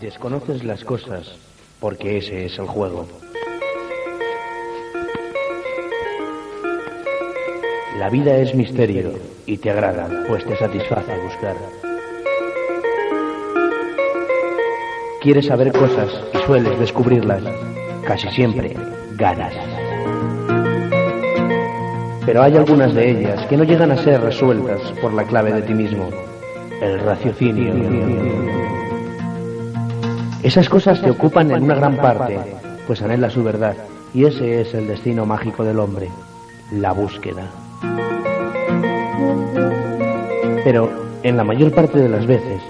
Desconoces las cosas porque ese es el juego. La vida es misterio y te agrada, pues te satisface buscar. Quieres saber cosas y sueles descubrirlas. Casi siempre ganas. Pero hay algunas de ellas que no llegan a ser resueltas por la clave de ti mismo, el raciocinio. Esas cosas te ocupan en una gran parte, pues anhela su verdad, y ese es el destino mágico del hombre, la búsqueda. Pero, en la mayor parte de las veces,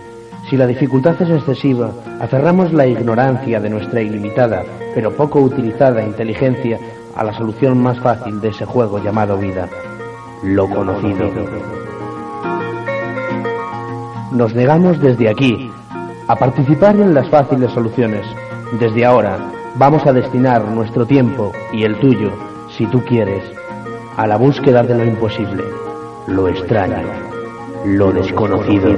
si la dificultad es excesiva, aferramos la ignorancia de nuestra ilimitada, pero poco utilizada inteligencia a la solución más fácil de ese juego llamado vida, lo conocido. Nos negamos desde aquí a participar en las fáciles soluciones. Desde ahora vamos a destinar nuestro tiempo y el tuyo, si tú quieres, a la búsqueda de lo imposible, lo extraño, lo desconocido.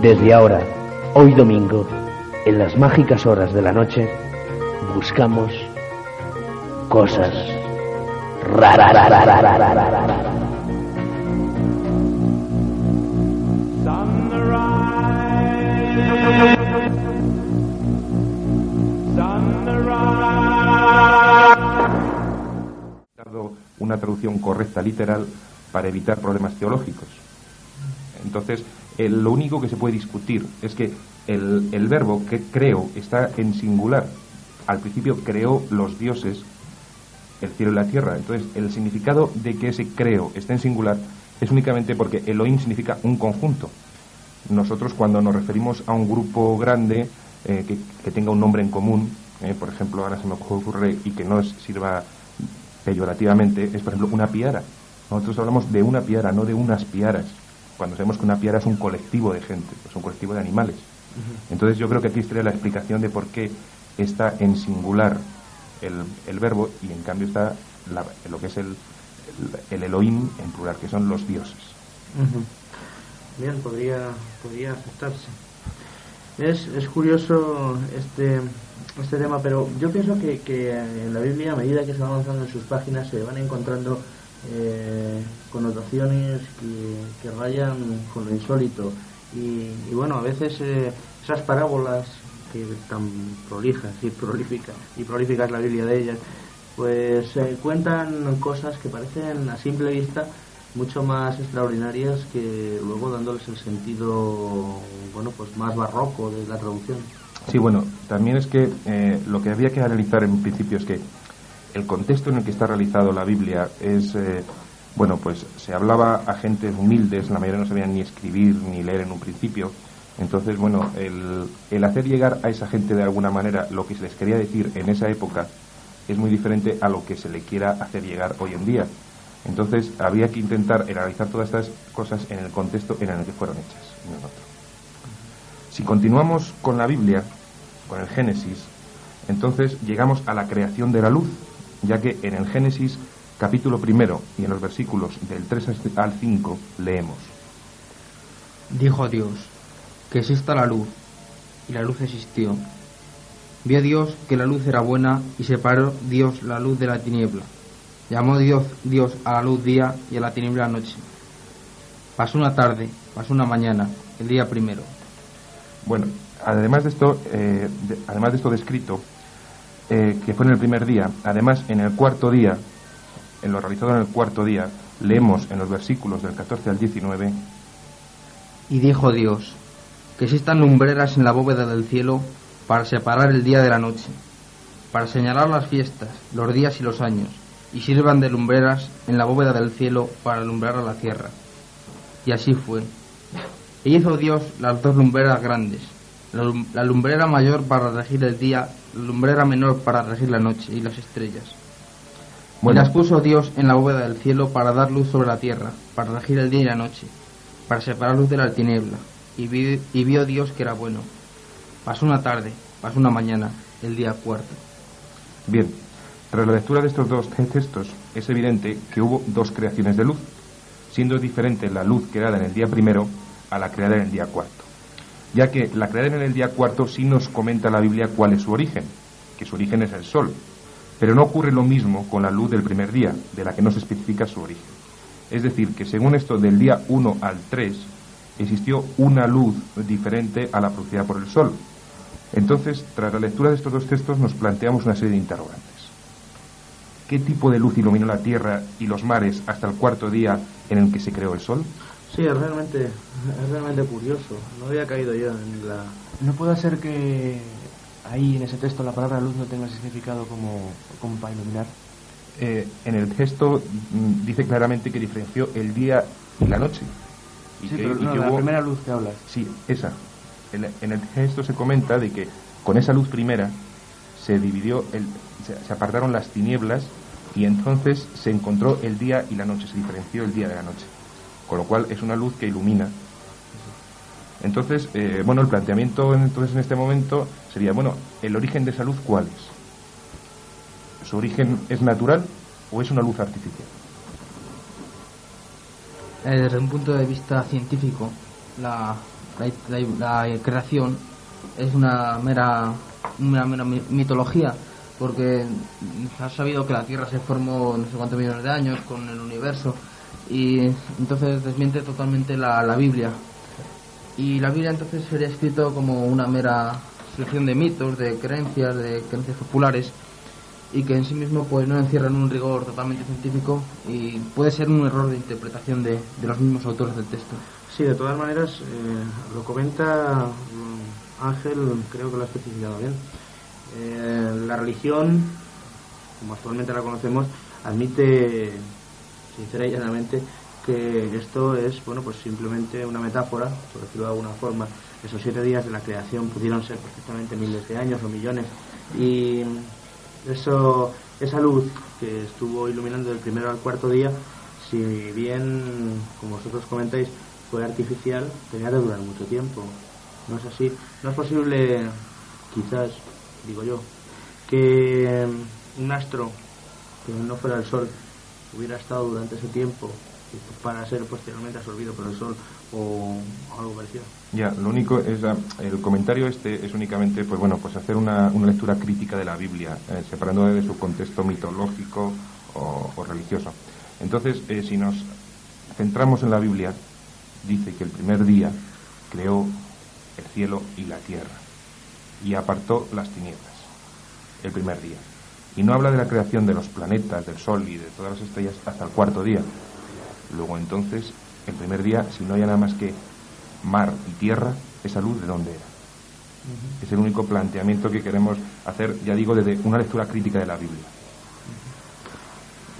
Desde ahora, hoy domingo, en las mágicas horas de la noche, buscamos cosas raras. Una traducción correcta literal para evitar problemas teológicos. Entonces, lo único que se puede discutir es que el, el verbo que creo está en singular. Al principio creó los dioses, el cielo y la tierra. Entonces, el significado de que ese creo esté en singular es únicamente porque Elohim significa un conjunto. Nosotros cuando nos referimos a un grupo grande eh, que, tenga un nombre en común, eh, por ejemplo, ahora se me ocurre y que no sirva peyorativamente, es por ejemplo una piara. Nosotros hablamos de una piara, no de unas piaras cuando sabemos que una piara es un colectivo de gente, es un colectivo de animales. Entonces yo creo que aquí estaría la explicación de por qué está en singular el, verbo y en cambio está lo que es el, el, Elohim en plural, que son los dioses. Bien, podría, podría aceptarse. Es, es curioso este, este tema, pero yo pienso que, que en la Biblia, a medida que se va avanzando en sus páginas, se van encontrando eh, connotaciones que, rayan con lo insólito. Y, bueno, a veces eh, esas parábolas que tan prolijas y prolíficas, y prolíficas la Biblia de ellas, pues eh, cuentan cosas que parecen a simple vista mucho más extraordinarias que luego dándoles el sentido bueno pues más barroco de la traducción. Sí, bueno, también es que lo que había que analizar en principio es que el contexto en el que está realizado la Biblia es, eh, bueno, pues se hablaba a gentes humildes, la mayoría no sabían ni escribir ni leer en un principio. Entonces, bueno, el, el hacer llegar a esa gente de alguna manera lo que se les quería decir en esa época es muy diferente a lo que se le quiera hacer llegar hoy en día. Entonces, había que intentar analizar todas estas cosas en el contexto en el que fueron hechas. Si continuamos con la Biblia, con el Génesis, entonces llegamos a la creación de la luz, ya que en el Génesis capítulo primero y en los versículos del 3 al 5 leemos. Dijo Dios, que exista la luz, y la luz existió. Vio Dios que la luz era buena y separó Dios la luz de la tiniebla. Llamó Dios, Dios a la luz día y a la tiniebla noche. Pasó una tarde, pasó una mañana, el día primero. Bueno, además de esto, eh, además de esto descrito, eh, que fue en el primer día. Además, en el cuarto día, en lo realizado en el cuarto día, leemos en los versículos del 14 al 19. Y dijo Dios, que existan lumbreras en la bóveda del cielo para separar el día de la noche, para señalar las fiestas, los días y los años, y sirvan de lumbreras en la bóveda del cielo para alumbrar a la tierra. Y así fue. E hizo Dios las dos lumbreras grandes, la lumbrera mayor para regir el día, la lumbrera menor para regir la noche y las estrellas. Y las puso Dios en la bóveda del cielo para dar luz sobre la tierra, para regir el día y la noche, para separar luz de la tiniebla. Y, y vio Dios que era bueno. Pasó una tarde, pasó una mañana, el día cuarto. Bien, tras la lectura de estos dos textos, es evidente que hubo dos creaciones de luz, siendo diferente la luz creada en el día primero a la creada en el día cuarto. ya que la crearon en el día cuarto sí nos comenta la Biblia cuál es su origen, que su origen es el sol. Pero no ocurre lo mismo con la luz del primer día, de la que no se especifica su origen. Es decir, que según esto, del día 1 al 3, existió una luz diferente a la producida por el sol. Entonces, tras la lectura de estos dos textos, nos planteamos una serie de interrogantes. ¿Qué tipo de luz iluminó la tierra y los mares hasta el cuarto día en el que se creó el sol? Sí, es realmente, es realmente curioso. No había caído yo en la... No puede ser que ahí en ese texto la palabra luz no tenga significado como, como para iluminar. Eh, en el texto mm, dice claramente que diferenció el día y la noche. Y sí, pero no, la primera luz que hablas. Sí, esa. En, en, el texto se comenta de que con esa luz primera se dividió, el, se, se apartaron las tinieblas y entonces se encontró el día y la noche, se diferenció el día de la noche. Con lo cual es una luz que ilumina. Entonces, eh, bueno, el planteamiento entonces en este momento sería, bueno, ¿el origen de esa luz cuál es? ¿Su origen es natural o es una luz artificial? Eh, desde un punto de vista científico, la, la, la, creación es una mera, una mera mitología porque ha sabido que la Tierra se formó no sé cuántos millones de años con el universo y entonces desmiente totalmente la, la Biblia. Y la Biblia entonces sería escrito como una mera selección de mitos, de creencias, de creencias populares y que en sí mismo pues no encierran un rigor totalmente científico y puede ser un error de interpretación de, de los mismos autores del texto. Sí, de todas maneras, eh, lo comenta Ángel, creo que lo ha especificado bien eh, la religión, como actualmente la conocemos, admite sincera y llanamente que esto es bueno pues simplemente una metáfora, por decirlo de alguna forma. Esos siete días de la creación pudieron ser perfectamente miles de años o millones. Y eso, esa luz que estuvo iluminando del primero al cuarto día, si bien, como vosotros comentáis, fue artificial, tenía que durar mucho tiempo. No es así. No es posible, quizás, digo yo, que un astro que no fuera el Sol hubiera estado durante ese tiempo para ser posteriormente absorbido por el Sol o algo parecido. Ya, lo único es el comentario este es únicamente pues bueno pues hacer una, una lectura crítica de la Biblia eh, separando de su contexto mitológico o, o religioso. Entonces, eh, si nos centramos en la Biblia, dice que el primer día creó el cielo y la tierra y apartó las tinieblas el primer día. Y no habla de la creación de los planetas, del Sol y de todas las estrellas hasta el cuarto día. Luego entonces, el primer día, si no hay nada más que mar y tierra, esa luz de dónde era. Es el único planteamiento que queremos hacer, ya digo, desde una lectura crítica de la Biblia.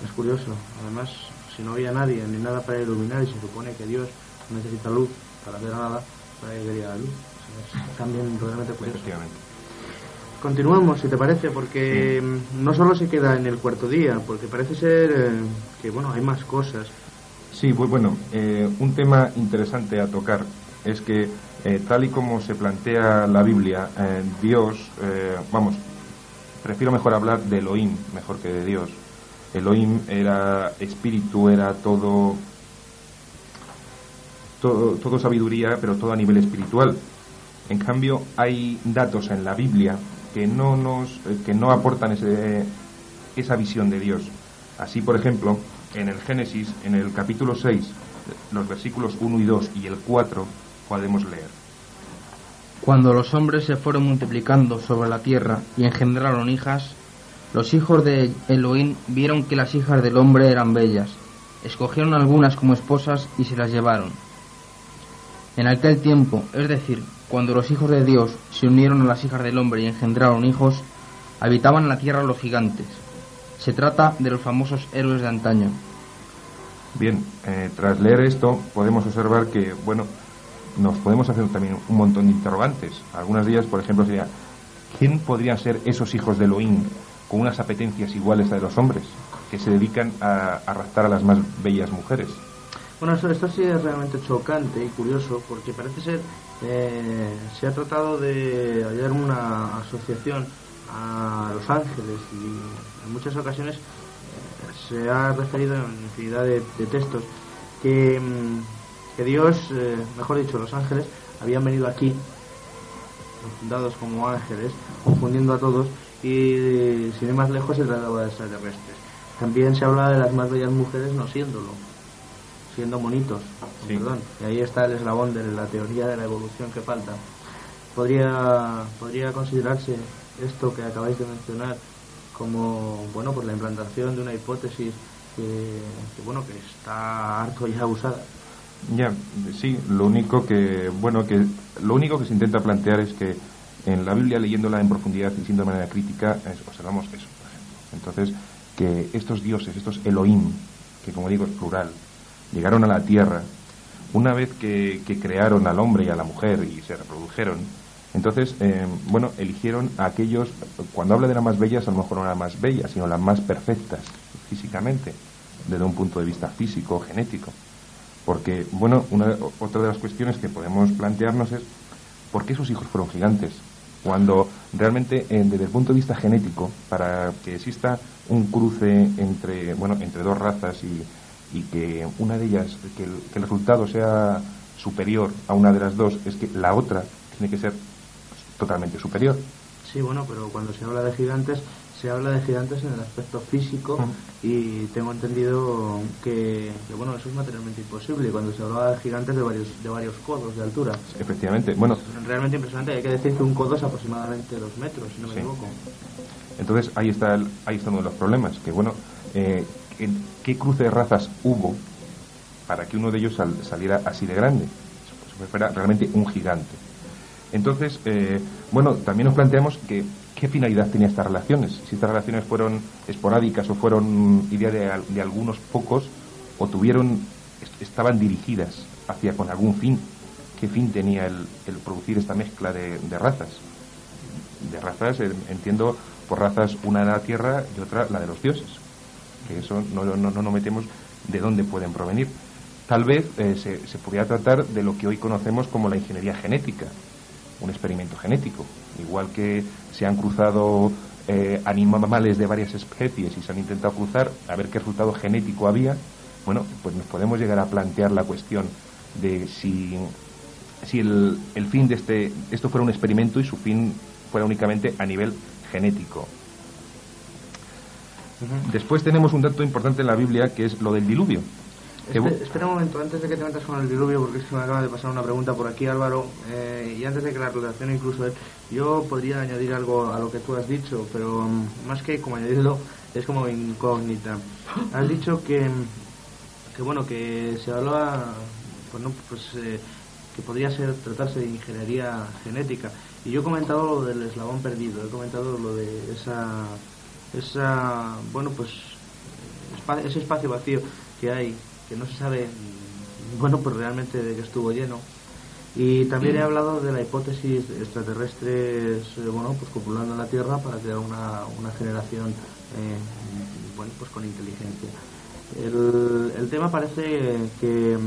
Es curioso, además, si no había nadie ni nada para iluminar y se supone que Dios necesita luz para hacer nada, para que la luz. Es también realmente curioso. Continuamos, si te parece, porque sí. no solo se queda en el cuarto día, porque parece ser eh, que bueno hay más cosas. Sí, pues bueno, eh, un tema interesante a tocar es que eh, tal y como se plantea la Biblia, eh, Dios, vamos, prefiero mejor hablar de Elohim mejor que de Dios. Elohim era espíritu, era todo, todo, todo sabiduría, pero todo a nivel espiritual. En cambio, hay datos en la Biblia que no nos que no aportan ese, esa visión de Dios. Así, por ejemplo, en el Génesis, en el capítulo 6, los versículos 1 y 2 y el 4, podemos leer. Cuando los hombres se fueron multiplicando sobre la tierra y engendraron hijas, los hijos de Elohim vieron que las hijas del hombre eran bellas. Escogieron algunas como esposas y se las llevaron. En aquel tiempo, es decir, cuando los hijos de Dios se unieron a las hijas del hombre y engendraron hijos, habitaban en la tierra los gigantes. Se trata de los famosos héroes de antaño. Bien, eh, tras leer esto podemos observar que, bueno, nos podemos hacer también un montón de interrogantes. Algunas de ellas, por ejemplo, sería, ¿quién podrían ser esos hijos de Elohim con unas apetencias iguales a de los hombres, que se dedican a, a raptar a las más bellas mujeres? Bueno, esto, esto sí es realmente chocante y curioso porque parece ser eh, se ha tratado de hallar una asociación a Los Ángeles y en muchas ocasiones eh, se ha referido en infinidad de, textos que, que, Dios, eh, mejor dicho, los ángeles habían venido aquí dados como ángeles, confundiendo a todos y sin ir más lejos se trataba de extraterrestres. También se habla de las más bellas mujeres no siéndolo, siendo monitos. Perdón. Y ahí está el eslabón de la teoría de la evolución que falta. Podría, podría considerarse esto que acabáis de mencionar como bueno pues la implantación de una hipótesis que, bueno que está harto ya usada. Ya, sí, lo único que bueno que lo único que se intenta plantear es que en la Biblia leyéndola en profundidad y siendo de manera crítica observamos eso, por ejemplo. Entonces, que estos dioses, estos Elohim, que como digo es plural, llegaron a la tierra, una vez que, crearon al hombre y a la mujer y se reprodujeron, entonces, eh, bueno, eligieron a aquellos, cuando habla de las más bellas, a lo mejor no las más bellas, sino las más perfectas físicamente, desde un punto de vista físico, genético. Porque, bueno, una, otra de las cuestiones que podemos plantearnos es, ¿por qué sus hijos fueron gigantes? Cuando realmente, eh, desde el punto de vista genético, para que exista un cruce entre, bueno, entre dos razas y, que una de ellas, que el, resultado sea superior a una de las dos, es que la otra tiene que ser totalmente superior. Sí, bueno, pero cuando se habla de gigantes, se habla de gigantes en el aspecto físico y tengo entendido que, bueno, eso es materialmente imposible. Cuando se hablaba de gigantes de varios, de varios codos de altura. Efectivamente, bueno. Es realmente impresionante. Hay que decir que un codo es aproximadamente dos metros, si no me equivoco. Entonces ahí está, ahí está uno de los problemas, que bueno, eh, ¿qué cruce de razas hubo para que uno de ellos saliera así de grande? Fuera realmente un gigante. Entonces, eh, bueno, también nos planteamos que qué finalidad tenía estas relaciones. Si estas relaciones fueron esporádicas o fueron idea de, algunos pocos o tuvieron, estaban dirigidas hacia con algún fin. ¿Qué fin tenía el, producir esta mezcla de, razas? De razas, entiendo por razas, una de la tierra y otra la de los dioses. Eso no nos no, no metemos de dónde pueden provenir. Tal vez eh, se, se podría tratar de lo que hoy conocemos como la ingeniería genética, un experimento genético. Igual que se han cruzado eh, animales de varias especies y se han intentado cruzar a ver qué resultado genético había, bueno, pues nos podemos llegar a plantear la cuestión de si, si el, el fin de este, esto fuera un experimento y su fin fuera únicamente a nivel genético. Después tenemos un dato importante en la Biblia que es lo del diluvio. espera un momento, antes de que te metas con el diluvio, porque es que me acaba de pasar una pregunta por aquí, Álvaro, eh, y antes de que la relación incluso yo podría añadir algo a lo que tú has dicho, pero mm, más que como añadirlo, es como incógnita. Has dicho que, que bueno, que se hablaba, bueno, pues eh, que podría ser tratarse de ingeniería genética. Y yo he comentado lo del eslabón perdido, he comentado lo de esa, esa bueno, pues ese espacio vacío que hay, que no se sabe, bueno, pues realmente de que estuvo lleno. Y también he hablado de la hipótesis extraterrestres, eh, bueno, pues copulando en la Tierra para crear una, una generación, eh, bueno, pues con inteligencia. El, el tema parece que,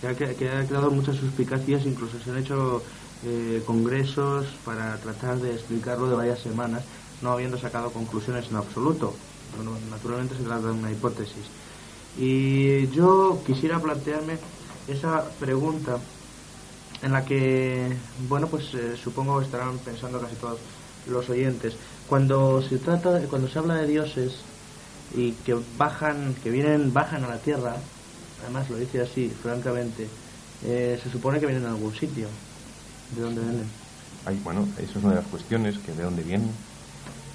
que, ha, que ha creado muchas suspicacias, incluso se han hecho eh, congresos para tratar de explicarlo de varias semanas, no habiendo sacado conclusiones en absoluto. naturalmente se trata de una hipótesis. Y yo quisiera plantearme esa pregunta en la que, bueno, pues eh, supongo que estarán pensando casi todos los oyentes. Cuando se trata, cuando se habla de dioses y que bajan, que vienen, bajan a la tierra, además lo dice así, francamente, eh, se supone que vienen a algún sitio. ¿De dónde vienen? bueno, eso es una de las cuestiones, que de dónde vienen.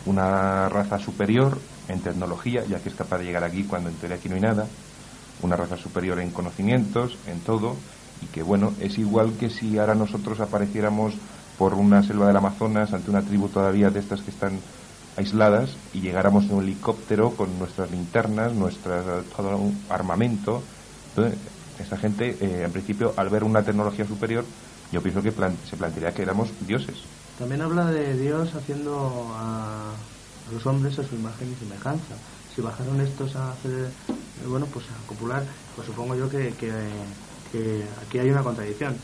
Una raza superior en tecnología, ya que es capaz de llegar aquí cuando en teoría aquí no hay nada. Una raza superior en conocimientos, en todo. Y que, bueno, es igual que si ahora nosotros apareciéramos por una selva del Amazonas ante una tribu todavía de estas que están aisladas y llegáramos en un helicóptero con nuestras linternas, nuestro todo armamento. Entonces, esa gente, eh, en principio, al ver una tecnología superior, yo pienso que se plantearía que éramos dioses. También habla de Dios haciendo a, los hombres a su imagen y semejanza. Si bajaron estos a hacer, eh, bueno, pues a copular, pues supongo yo que, que, aquí hay una contradicción,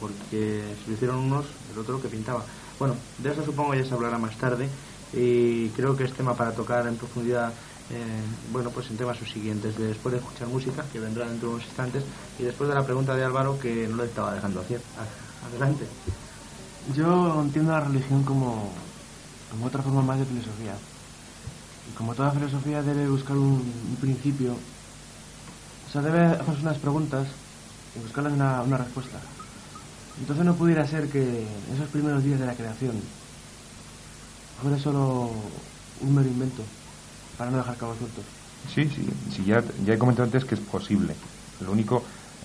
porque si lo hicieron unos, el otro que pintaba. Bueno, de eso supongo ya se hablará más tarde y creo que es tema para tocar en profundidad eh, bueno, pues en temas subsiguientes, después de escuchar música, que vendrá dentro de unos instantes, y después de la pregunta de Álvaro, que no lo estaba dejando hacer. Adelante. Yo entiendo la religión como, como otra forma más de filosofía. Y como toda filosofía debe buscar un, principio. O sea, debe hacerse unas preguntas y buscarles una, una respuesta. Entonces no pudiera ser que esos primeros días de la creación fuera solo un mero invento para no dejar cabos sueltos. Sí, sí, sí ya, ya he comentado antes que es posible. Lo único,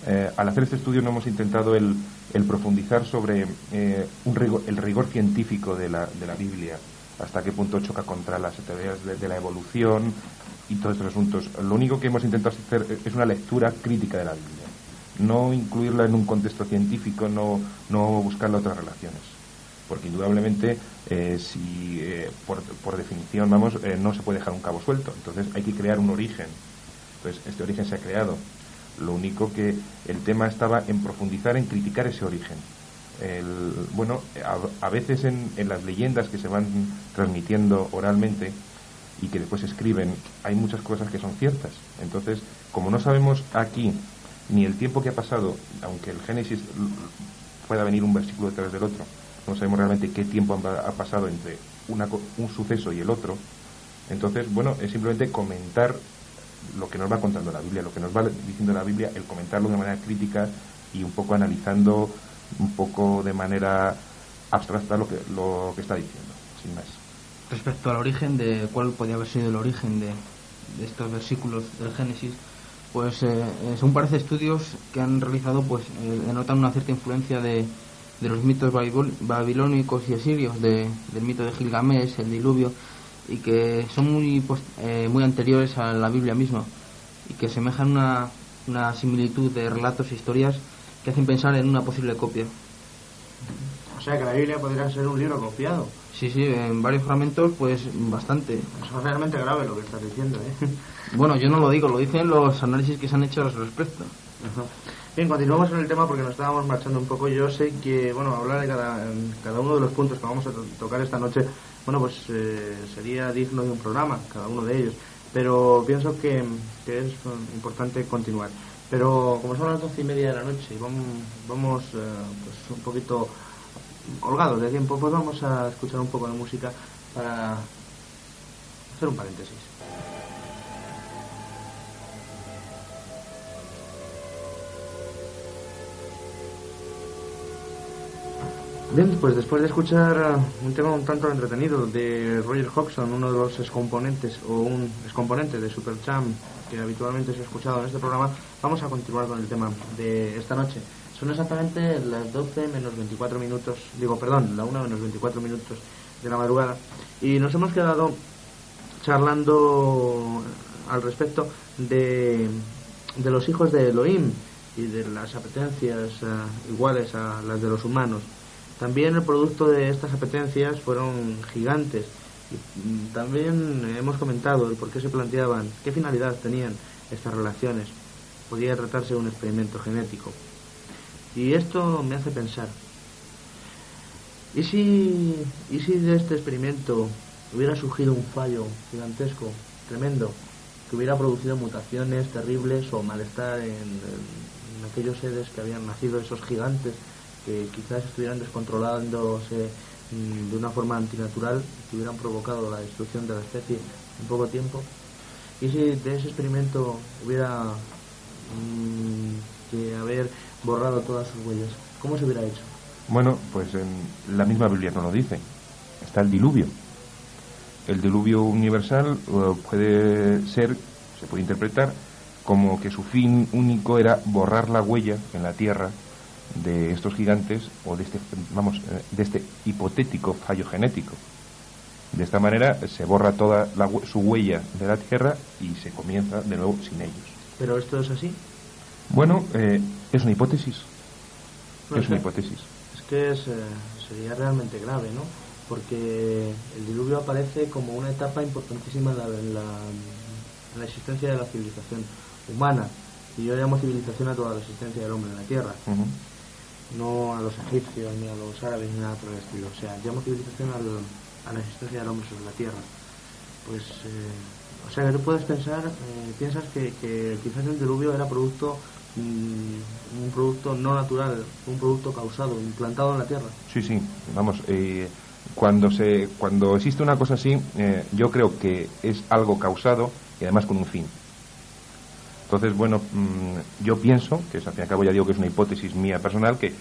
eh, al hacer este estudio no hemos intentado el, el profundizar sobre eh, un el rigor científico de la, de la Biblia, hasta qué punto choca contra las teorías de, la evolución y todos estos asuntos. Lo único que hemos intentado hacer es una lectura crítica de la Biblia, no incluirla en un contexto científico, no, no otras relaciones. Porque indudablemente, eh, si eh, por, por definición, vamos, eh, no se puede dejar un cabo suelto. Entonces hay que crear un origen. Entonces este origen se ha creado. Lo único que el tema estaba en profundizar, en criticar ese origen. El- bueno, a, a veces en, en las leyendas que se van transmitiendo oralmente y que después escriben, hay muchas cosas que son ciertas. Entonces, como no sabemos aquí ni el tiempo que ha pasado, aunque el Génesis pueda venir un versículo detrás del otro, no sabemos realmente qué tiempo ha pasado entre una un suceso y el otro. Entonces, bueno, es simplemente comentar lo que nos va contando la Biblia, lo que nos va diciendo la Biblia, el comentarlo de manera crítica y un poco analizando un poco de manera abstracta lo que, lo que está diciendo, sin más. Respecto al origen de cuál podía haber sido el origen de, estos versículos del Génesis, pues eh, según parece estudios que han realizado, pues eh, denotan una cierta influencia de, de los mitos babil- babilónicos y asirios, de- del mito de Gilgamesh, el diluvio, y que son muy, eh, muy anteriores a la Biblia misma, y que semejan una, una similitud de relatos e historias que hacen pensar en una posible copia. O sea que la Biblia podría ser un libro copiado. Sí, sí, en varios fragmentos, pues bastante. Eso es realmente grave lo que estás diciendo, ¿eh? Bueno, yo no lo digo, lo dicen los análisis que se han hecho al respecto. Ajá. Bien, continuamos con el tema porque nos estábamos marchando un poco. Yo sé que, bueno, hablar de cada, en cada uno de los puntos que vamos a to- tocar esta noche, bueno, pues eh, sería digno de un programa, cada uno de ellos. Pero pienso que, es mm, importante continuar. Pero como son las doce y media de la noche y vamos, vamos eh, pues un poquito holgados de tiempo, pues vamos a escuchar un poco de música para hacer un paréntesis. Bien, pues después de escuchar uh, un tema un tanto entretenido de Roger Hodgson, uno de los excomponentes o un excomponente de Supercham que habitualmente se ha escuchado en este programa, vamos a continuar con el tema de esta noche. Son exactamente las 12 menos 24 minutos, digo, perdón, la 1 menos 24 minutos de la madrugada y nos hemos quedado charlando al respecto de, de los hijos de Elohim y de las apetencias uh, iguales a las de los humanos. También el producto de estas apetencias fueron gigantes. Y, mm, también hemos comentado el por qué se planteaban, qué finalidad tenían estas relaciones. Podía tratarse de un experimento genético. Y esto me hace pensar, ¿y si, ¿y si de este experimento hubiera surgido un fallo gigantesco, tremendo, que hubiera producido mutaciones terribles o malestar en, en aquellos seres que habían nacido, esos gigantes? Que quizás estuvieran descontrolándose mm, de una forma antinatural, que hubieran provocado la destrucción de la especie en poco tiempo. Y si de ese experimento hubiera mm, que haber borrado todas sus huellas, ¿cómo se hubiera hecho? Bueno, pues en la misma Biblia no lo dice. Está el diluvio. El diluvio universal eh, puede ser, se puede interpretar como que su fin único era borrar la huella en la tierra de estos gigantes o de este, vamos, eh, de este hipotético fallo genético. De esta manera se borra toda la su huella de la tierra y se comienza de nuevo sin ellos. ¿Pero esto es así? Bueno, eh, es una hipótesis. No, Es una que- hipótesis. Es que es, eh, sería realmente grave, ¿no? Porque el diluvio aparece como una etapa importantísima en la, en la, en la existencia de la civilización humana. Y yo llamo civilización a toda la existencia del hombre en la Tierra. No a los egipcios ni a los árabes ni nada por el estilo. O sea, llamo civilización al- a la existencia del hombre sobre la tierra. Pues, eh, o sea, que tú puedes pensar, eh, piensas que, que quizás el diluvio era producto mm, un producto no natural, un producto causado, implantado en la tierra. Sí, sí, vamos, eh, cuando, se, cuando existe una cosa así, eh, yo creo que es algo causado y además con un fin. Entonces, bueno, mm, yo pienso, que es, al fin y al cabo ya digo que es una hipótesis mía personal, que,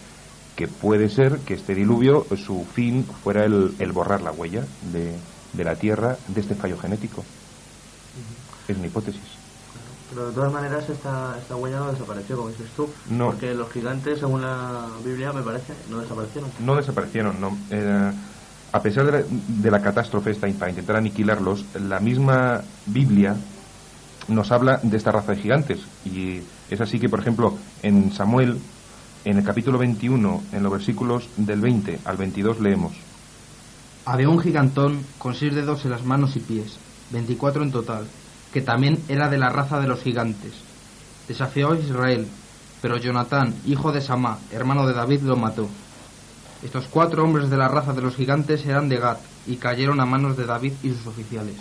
que puede ser que este diluvio, su fin fuera el, el borrar la huella de, de, la Tierra de este fallo genético. Es una hipótesis. Pero de todas maneras esta, esta huella no desapareció, como dices tú. No. Porque los gigantes, según la Biblia, me parece, no desaparecieron. No desaparecieron, no. Eh, a pesar de la, de la catástrofe esta, para intentar aniquilarlos, la misma Biblia nos habla de esta raza de gigantes. Y es así que, por ejemplo, en Samuel, en el capítulo 21, en los versículos del 20 al 22, leemos. Había un gigantón con seis dedos en las manos y pies, 24 en total, que también era de la raza de los gigantes. Desafió a Israel, pero Jonatán, hijo de Samá, hermano de David, lo mató. Estos cuatro hombres de la raza de los gigantes eran de Gat y cayeron a manos de David y sus oficiales.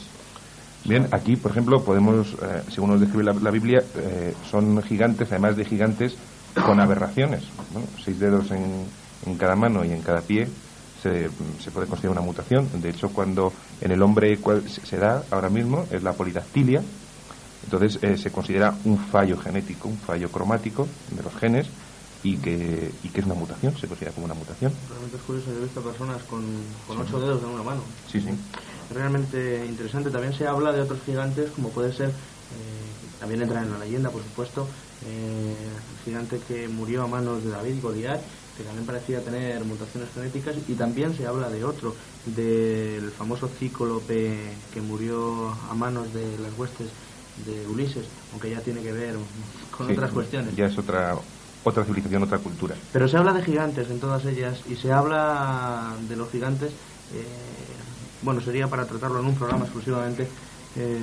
Bien, aquí, por ejemplo, podemos, eh, según nos describe la, la Biblia, eh, son gigantes, además de gigantes, con aberraciones. ¿no? Seis dedos en, en, cada mano y en cada pie se, se, puede considerar una mutación. De hecho, cuando en el hombre cual se da ahora mismo es la polidactilia, entonces eh, se considera un fallo genético, un fallo cromático de los genes y que, y que es una mutación, se considera como una mutación. Realmente es curioso, yo he visto personas con, con ocho dedos en una mano. Sí, sí realmente interesante. También se habla de otros gigantes, como puede ser, eh, también entra en la leyenda, por supuesto, eh, el gigante que murió a manos de David Goliat, que también parecía tener mutaciones genéticas, y también se habla de otro, del famoso cíclope que murió a manos de las huestes de Ulises, aunque ya tiene que ver con sí, otras cuestiones. Ya es otra otra civilización, otra cultura. Pero se habla de gigantes en todas ellas y se habla de los gigantes eh, bueno, sería para tratarlo en un programa exclusivamente, eh,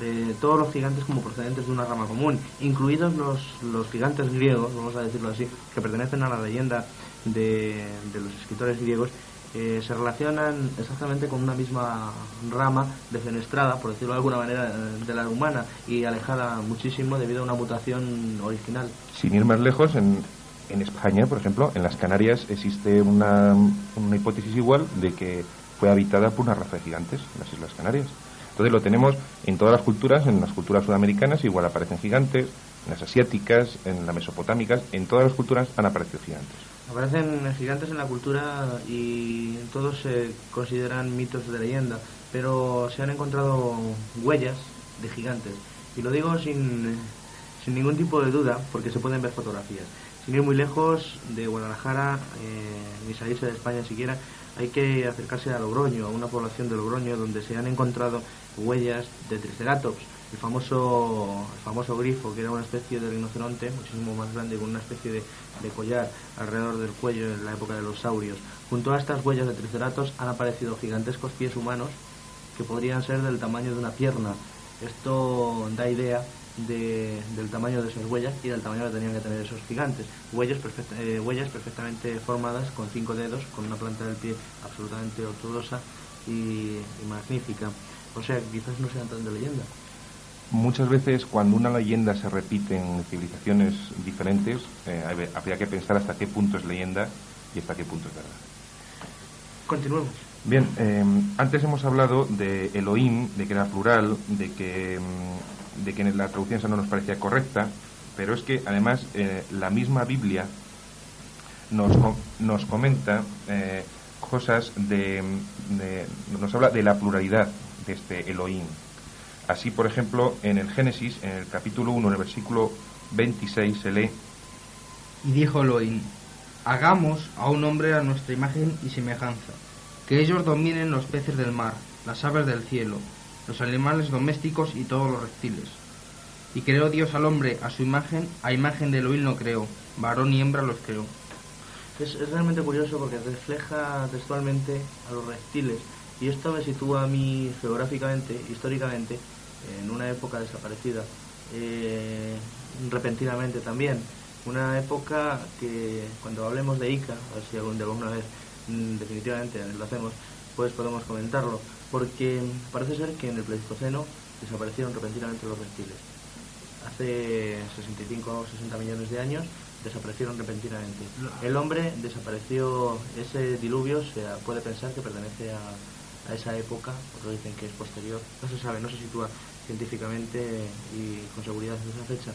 de todos los gigantes como procedentes de una rama común, incluidos los, los gigantes griegos, vamos a decirlo así, que pertenecen a la leyenda de, de los escritores griegos, eh, se relacionan exactamente con una misma rama defenestrada, por decirlo de alguna manera, de la humana y alejada muchísimo debido a una mutación original. Sin ir más lejos, en, en España, por ejemplo, en las Canarias existe una, una hipótesis igual de que fue habitada por una raza de gigantes las Islas Canarias. Entonces lo tenemos en todas las culturas, en las culturas sudamericanas igual aparecen gigantes, en las asiáticas, en las mesopotámicas, en todas las culturas han aparecido gigantes. Aparecen gigantes en la cultura y todos se consideran mitos de leyenda, pero se han encontrado huellas de gigantes. Y lo digo sin, sin ningún tipo de duda, porque se pueden ver fotografías. Sin ir muy lejos de Guadalajara, eh, ni salirse de España siquiera, hay que acercarse a Logroño, a una población de Logroño donde se han encontrado huellas de Triceratops, el famoso, el famoso grifo, que era una especie de rinoceronte muchísimo más grande, con una especie de, de, collar alrededor del cuello en la época de los saurios. Junto a estas huellas de Triceratops han aparecido gigantescos pies humanos que podrían ser del tamaño de una pierna. Esto da idea de, del tamaño de esas huellas y del tamaño que tenían que tener esos gigantes. Huellas, perfect, eh, huellas perfectamente formadas con cinco dedos, con una planta del pie absolutamente ortodoxa y, y magnífica. O sea, quizás no sean tan de leyenda. Muchas veces cuando una leyenda se repite en civilizaciones diferentes, eh, habría que pensar hasta qué punto es leyenda y hasta qué punto es verdad. Continuemos. Bien, eh, antes hemos hablado de Elohim, de que era plural, de que de que la traducción esa no nos parecía correcta, pero es que además eh, la misma Biblia nos, nos comenta eh, cosas de, de, nos habla de la pluralidad de este Elohim. Así, por ejemplo, en el Génesis, en el capítulo 1, en el versículo 26, se lee. Y dijo Elohim, hagamos a un hombre a nuestra imagen y semejanza, que ellos dominen los peces del mar, las aves del cielo, los animales domésticos y todos los reptiles. Y creó Dios al hombre a su imagen, a imagen de Elohim lo creó, varón y hembra los creó. Es, es, realmente curioso porque refleja textualmente a los reptiles y esto me sitúa a mí geográficamente, históricamente, en una época desaparecida, eh, repentinamente también. Una época que cuando hablemos de Ica, a ver si algún, de alguna vez mmm, definitivamente lo hacemos, pues podemos comentarlo porque parece ser que en el Pleistoceno desaparecieron repentinamente los reptiles. hace 65 o 60 millones de años desaparecieron repentinamente. El hombre desapareció, ese diluvio se puede pensar que pertenece a, a esa época, otros dicen que es posterior, no se sabe, no se sitúa científicamente y con seguridad en esa fecha.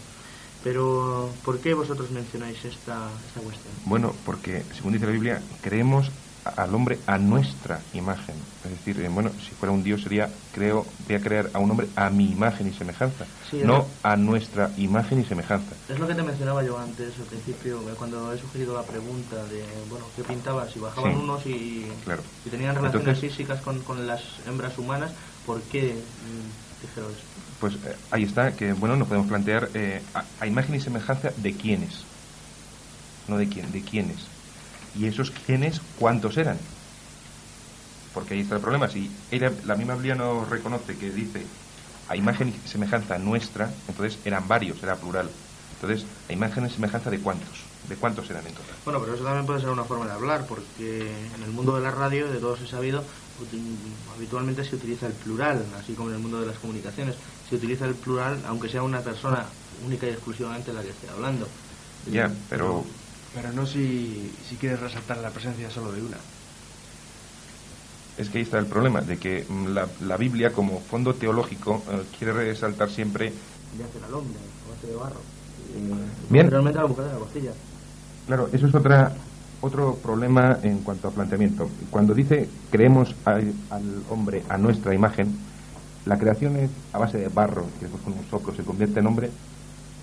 Pero, ¿por qué vosotros mencionáis esta, esta cuestión? Bueno, porque, según dice la Biblia, creemos al hombre a nuestra imagen. Es decir, eh, bueno, si fuera un Dios sería, creo, voy a crear a un hombre a mi imagen y semejanza, no a nuestra imagen y semejanza. Es lo que te mencionaba yo antes, al principio, eh, cuando he sugerido la pregunta de, bueno, ¿qué pintabas? Si bajaban unos y, y, tenían relaciones físicas con, con, las hembras humanas, ¿por qué mm, dijeron eso? Pues eh, ahí está, que, bueno, nos podemos plantear a, a imagen y semejanza de quiénes, no de quién, de quiénes ¿Y esos quiénes cuántos eran? Porque ahí está el problema. Si la misma Biblia no reconoce que dice a imagen y semejanza nuestra, entonces eran varios, era plural. Entonces, a imagen y semejanza de cuántos. ¿De cuántos eran en total? Bueno, pero eso también puede ser una forma de hablar, porque en el mundo de la radio, de todos he sabido, habitualmente se utiliza el plural, así como en el mundo de las comunicaciones. Se utiliza el plural, aunque sea una persona única y exclusivamente la que esté hablando. Ya, pero pero no si, si quieres resaltar la presencia solo de una. Es que ahí está el problema, de que mm, la, la Biblia como fondo teológico eh, quiere resaltar siempre... De hacer al hombre, o de barro. Bien. Realmente a la mujer de la costilla. Claro, eso es otra, otro problema en cuanto a planteamiento. Cuando dice creemos al, al, hombre a nuestra imagen, la creación es a base de barro, que después con un soplo se convierte en hombre,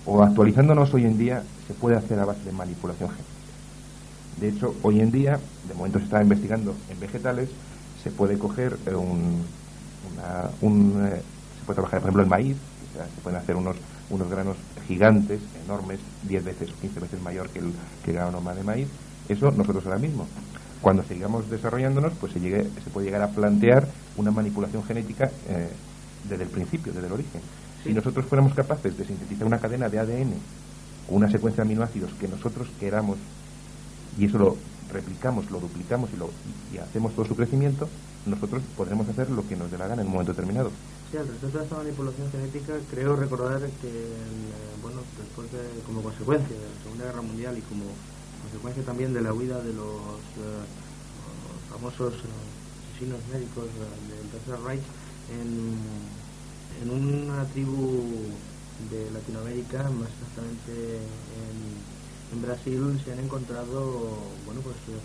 o actualizándonos hoy en día, se puede hacer a base de manipulación genética. De hecho, hoy en día, de momento se está investigando en vegetales, se puede coger un, un eh, se puede trabajar, por ejemplo, el maíz, se pueden hacer unos, unos granos gigantes, enormes, 10 veces o 15 veces mayor que el, que el grano normal de maíz. Eso nosotros ahora mismo. Cuando sigamos desarrollándonos, pues se, llegue, se puede llegar a plantear una manipulación genética eh, desde el principio, desde el origen. Si nosotros fuéramos capaces de sintetizar una cadena de ADN o una secuencia de aminoácidos que nosotros queramos y eso lo replicamos, lo duplicamos y, lo, y hacemos todo su crecimiento, nosotros podremos hacer lo que nos dé la gana en un momento determinado. Sí, al respecto de esta manipulación genética, creo recordar que, bueno, después de, como consecuencia de la Segunda Guerra Mundial y como consecuencia también de la huida de los, eh, famosos eh, asesinos médicos del Tercer Reich, en, en una tribu de Latinoamérica, más exactamente en, Brasil, se han encontrado, bueno, pues eh,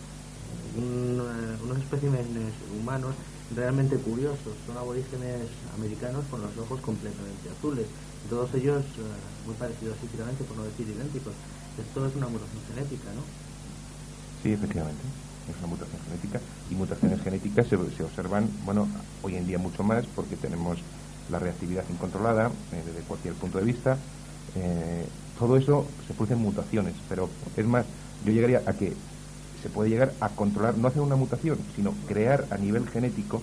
unos especímenes humanos realmente curiosos. Son aborígenes americanos con los ojos completamente azules. Todos ellos eh, muy parecidos físicamente, por no decir idénticos. Esto es una mutación genética, ¿no? Sí, efectivamente. Es una mutación genética. Y mutaciones genéticas se, se observan, bueno, hoy en día mucho más porque tenemos la reactividad incontrolada eh, desde cualquier punto de vista. Eh, todo eso se producen mutaciones, pero es más, yo llegaría a que se puede llegar a controlar, no hacer una mutación, sino crear a nivel genético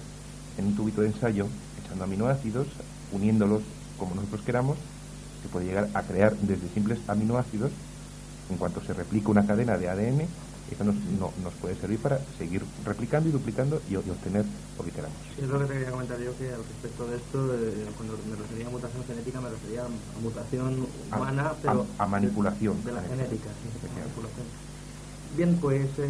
en un tubito de ensayo, echando aminoácidos, uniéndolos como nosotros queramos, se puede llegar a crear desde simples aminoácidos, en cuanto se replica una cadena de ADN, eso nos, no, nos puede servir para seguir replicando y duplicando y, y, obtener lo que queramos. Sí, es lo que te quería comentar yo, que al respecto de esto, eh, cuando me refería a mutación genética, me refería a mutación humana, a, pero... A, a manipulación. De, de la genética, sí, manipulación. Bien, pues eh,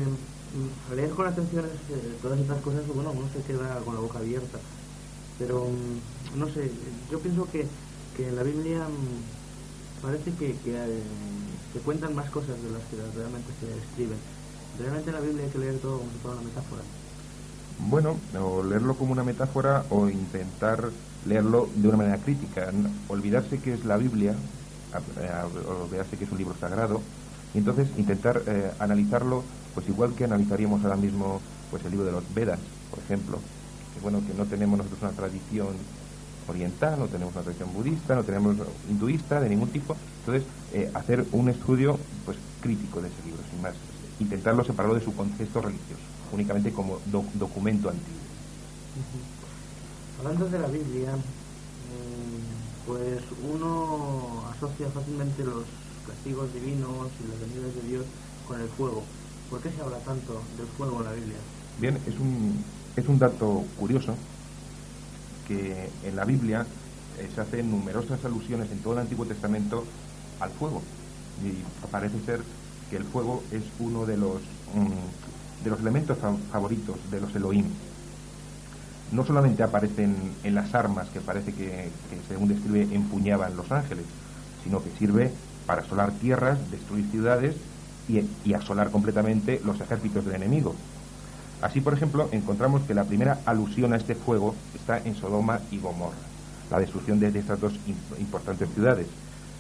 al leer con atención eh, todas estas cosas, bueno, uno se queda con la boca abierta. Pero, mm, no sé, yo pienso que, que en la Biblia mm, parece que, que eh, se cuentan más cosas de las que realmente se escriben realmente la Biblia hay que leer todo como si fuera una metáfora. Bueno, o leerlo como una metáfora o intentar leerlo de una manera crítica, olvidarse que es la Biblia, olvidarse que es un libro sagrado, y entonces intentar eh, analizarlo, pues igual que analizaríamos ahora mismo pues el libro de los Vedas, por ejemplo, que bueno, que no tenemos nosotros una tradición oriental, no tenemos una tradición budista, no tenemos hinduista de ningún tipo, entonces eh, hacer un estudio pues crítico de ese libro, sin más, intentarlo separarlo de su concepto religioso, únicamente como doc documento antiguo. Uh -huh. Hablando de la Biblia, mm, pues uno asocia fácilmente los castigos divinos y las venidas de Dios con el fuego. ¿Por qué se habla tanto del fuego en la Biblia? Bien, es un, es un dato curioso que en la Biblia eh, se hacen numerosas alusiones en todo el Antiguo Testamento al fuego. Y parece ser que el fuego es uno de los, mm, de los elementos favoritos de los Elohim. No solamente aparecen en las armas que parece que, según describe, empuñaban los ángeles, sino que sirve para asolar tierras, destruir ciudades y, y asolar completamente los ejércitos del enemigo. Así, por ejemplo, encontramos que la primera alusión a este fuego está en Sodoma y Gomorra, la destrucción de estas dos importantes ciudades.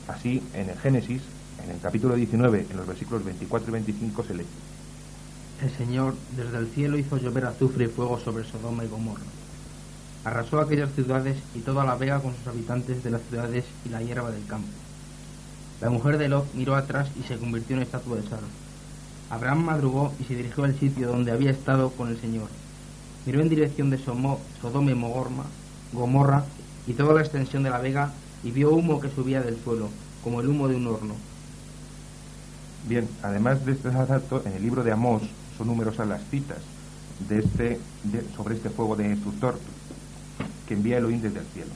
Así, en el Génesis, en el capítulo 19, en los versículos 24 y 25, se lee. El Señor desde el cielo hizo llover azufre y fuego sobre Sodoma y Gomorra. Arrasó aquellas ciudades y toda la vega con sus habitantes de las ciudades y la hierba del campo. La mujer de Lot miró atrás y se convirtió en estatua de sal. Abraham madrugó y se dirigió al sitio donde había estado con el Señor. Miró en dirección de Sodoma y Gomorra y toda la extensión de la vega y vio humo que subía del suelo, como el humo de un horno. Bien, además de este dato, en el libro de Amós son numerosas las citas de este, sobre este fuego de destructor que envía Elohim desde el cielo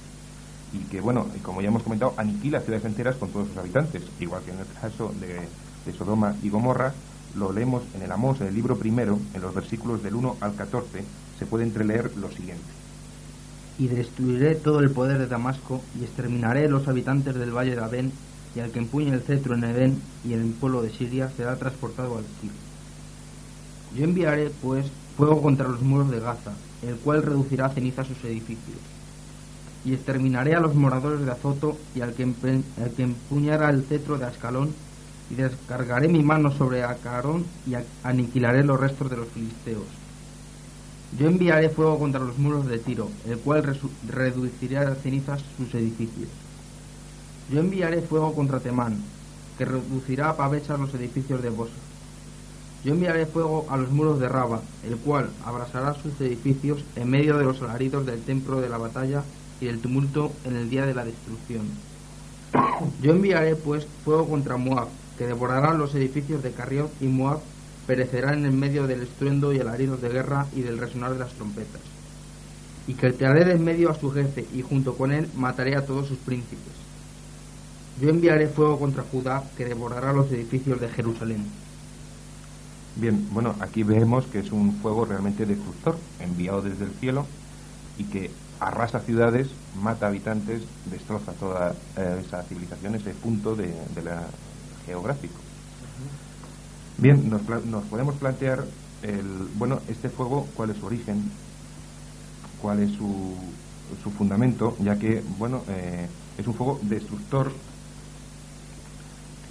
y que, bueno, como ya hemos comentado, aniquila ciudades enteras con todos sus habitantes, igual que en el caso de, Sodoma y Gomorra, lo leemos en el Amós, en el libro primero, en los versículos del 1 al 14, se puede entreleer lo siguiente. Y destruiré todo el poder de Damasco y exterminaré los habitantes del valle de Abén, y al que empuñe el cetro en Edén y en el pueblo de Siria será transportado al Tiro. Yo enviaré, pues, fuego contra los muros de Gaza, el cual reducirá a ceniza sus edificios y exterminaré a los moradores de Azoto y al que, empuñara el cetro de Ascalón, y descargaré mi mano sobre Acarón y aniquilaré los restos de los filisteos. Yo enviaré fuego contra los muros de Tiro, el cual reducirá a cenizas sus edificios. Yo enviaré fuego contra Temán, que reducirá a pavechas los edificios de Bosa. Yo enviaré fuego a los muros de Raba, el cual abrasará sus edificios en medio de los alaridos del templo de la batalla y el tumulto en el día de la destrucción. Yo enviaré pues fuego contra Moab, que devorará los edificios de Carriot y Moab perecerá en el medio del estruendo y alaridos de guerra y del resonar de las trompetas. Y que haré de en medio a su jefe, y junto con él mataré a todos sus príncipes. Yo enviaré fuego contra Judá, que devorará los edificios de Jerusalén. Bien, bueno, aquí vemos que es un fuego realmente destructor, enviado desde el cielo, y que arrasa ciudades, mata habitantes, destroza toda eh, esa civilización, ese punto de, la geográfico. Bien, nos, podemos plantear el, bueno, este fuego, cuál es su origen, cuál es su, su fundamento, ya que, bueno, eh, es un fuego destructor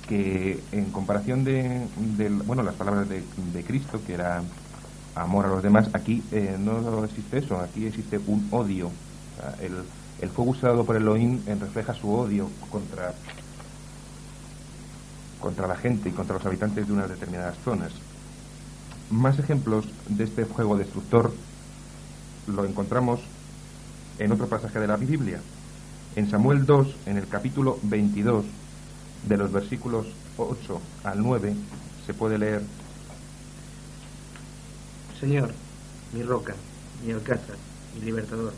que en comparación de, bueno, las palabras de, de Cristo, que era amor a los demás. Aquí eh, no existe eso, aquí existe un odio. el, fuego usado por Elohim refleja su odio contra, contra la gente y contra los habitantes de unas determinadas zonas. Más ejemplos de este fuego destructor lo encontramos en otro pasaje de la Biblia. En Samuel 2, en el capítulo 22, de los versículos 8 al 9, se puede leer Señor, mi roca, mi alcázar, mi libertador.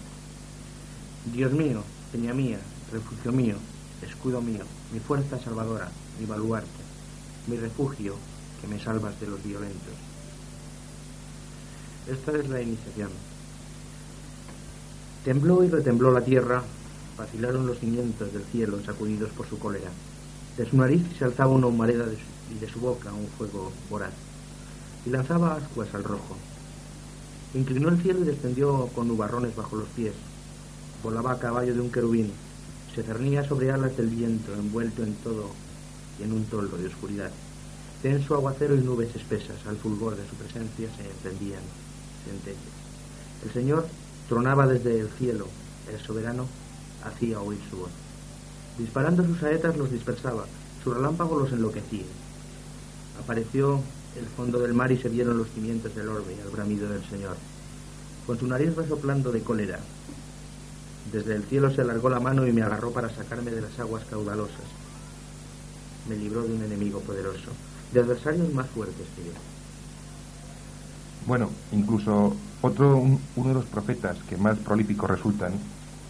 Dios mío, peña mía, refugio mío, escudo mío, mi fuerza salvadora, mi baluarte, mi refugio que me salvas de los violentos. Esta es la iniciación. Tembló y retembló la tierra, vacilaron los cimientos del cielo sacudidos por su cólera. De su nariz se alzaba una humareda y de su boca un fuego voraz, y lanzaba ascuas al rojo. Inclinó el cielo y descendió con nubarrones bajo los pies. Volaba a caballo de un querubín. Se cernía sobre alas del viento, envuelto en todo y en un toldo de oscuridad. Tenso aguacero y nubes espesas, al fulgor de su presencia se encendían centellas. El Señor tronaba desde el cielo, el soberano hacía oír su voz. Disparando sus saetas los dispersaba, su relámpago los enloquecía. Apareció el fondo del mar y se vieron los cimientos del orbe el bramido del Señor. Con su nariz resoplando de cólera, desde el cielo se alargó la mano y me agarró para sacarme de las aguas caudalosas. Me libró de un enemigo poderoso, de adversarios más fuertes que yo. Bueno, incluso otro, uno de los profetas que más prolíficos resultan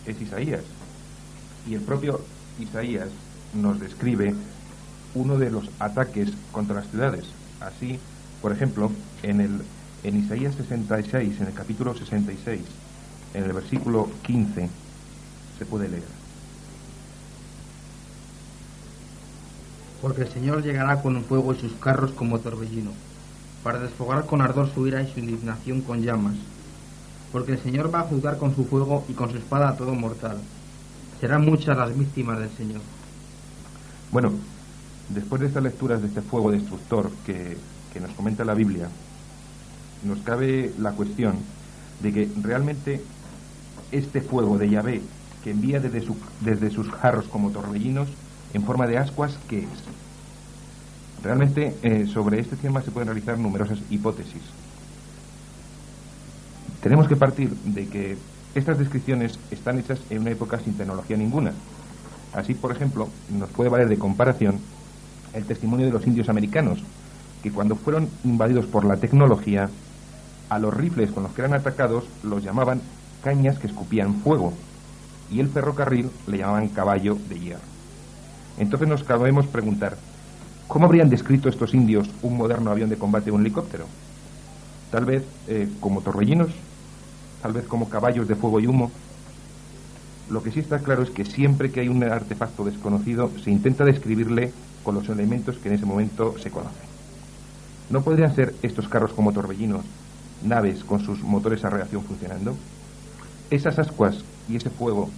es Isaías. Y el propio Isaías nos describe uno de los ataques contra las ciudades. Así, por ejemplo, en, el, en Isaías 66, en el capítulo 66, en el versículo 15, se puede leer. Porque el Señor llegará con fuego y sus carros como torbellino, para desfogar con ardor su ira y su indignación con llamas. Porque el Señor va a juzgar con su fuego y con su espada a todo mortal. Serán muchas las víctimas del Señor. Bueno, después de estas lecturas de este fuego destructor que, que nos comenta la Biblia, nos cabe la cuestión de que realmente este fuego de Yahvé que envía desde, desde sus jarros como torbellinos en forma de ascuas, ¿qué es? Realmente eh, sobre este tema se pueden realizar numerosas hipótesis. Tenemos que partir de que estas descripciones están hechas en una época sin tecnología ninguna. Así, por ejemplo, nos puede valer de comparación el testimonio de los indios americanos, que cuando fueron invadidos por la tecnología, a los rifles con los que eran atacados los llamaban cañas que escupían fuego, y el ferrocarril le llamaban caballo de hierro. Entonces nos cabemos preguntar, ¿cómo habrían descrito estos indios un moderno avión de combate o un helicóptero? Tal vez eh, como torbellinos, tal vez como caballos de fuego y humo. Lo que sí está claro es que siempre que hay un artefacto desconocido se intenta describirle con los elementos que en ese momento se conocen. ¿No podrían ser estos carros como torbellinos naves con sus motores a reacción funcionando? Esas ascuas y ese fuego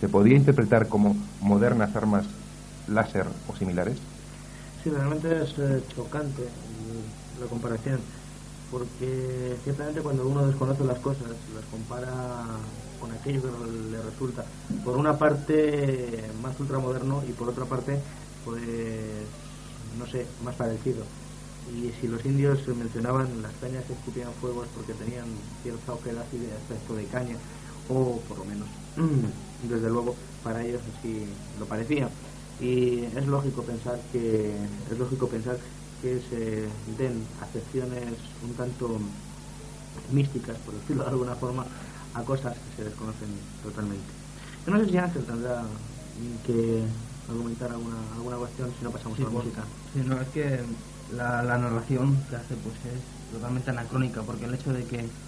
se podría interpretar como modernas armas láser o similares? Sí, realmente es eh, chocante mm, la comparación, porque ciertamente cuando uno desconoce las cosas, las compara con aquello que le resulta, por una parte más ultramoderno y por otra parte, pues, no sé, más parecido. Y si los indios mencionaban las cañas que escupían fuego es porque tenían cierta ojedad y aspecto de caña, o por lo menos, desde luego, para ellos así lo parecía y es lógico pensar que es lógico pensar que se den acepciones un tanto místicas por decirlo de alguna forma a cosas que se desconocen totalmente yo no sé si Ángel tendrá que argumentar alguna alguna cuestión si no pasamos Sí, a la por- música sí, no, es que la, la narración que hace pues es totalmente anacrónica, porque el hecho de que,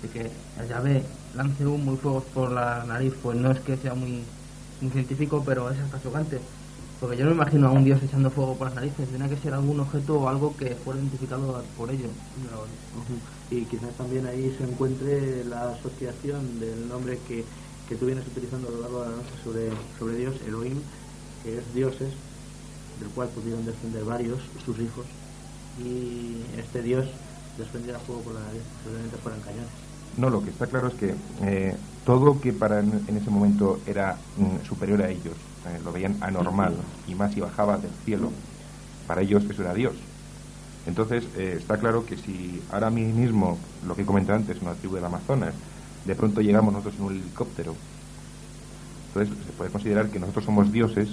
de que el llave lance humo y fuegos por la nariz, pues no es que sea muy, muy científico, pero es hasta chocante. Porque yo no me imagino a un dios echando fuego por las narices, tiene que ser algún objeto o algo que fuera identificado por ello. Ujú. y quizás también ahí se encuentre la asociación del nombre que, que tú vienes utilizando a lo largo de la noche sobre, sobre Dios, Elohim, que es dioses, del cual pudieron descender varios, sus hijos, y este dios desprendía fuego por la nariz, seguramente fueran cañones. No, lo que está claro es que eh, todo que para en, en ese momento era mm, superior a ellos, eh, lo veían anormal y más si bajaba del cielo, para ellos eso era Dios. Entonces eh, está claro que si ahora mismo, lo que he comentado antes, una tribu del Amazonas, de pronto llegamos nosotros en un helicóptero, entonces se puede considerar que nosotros somos dioses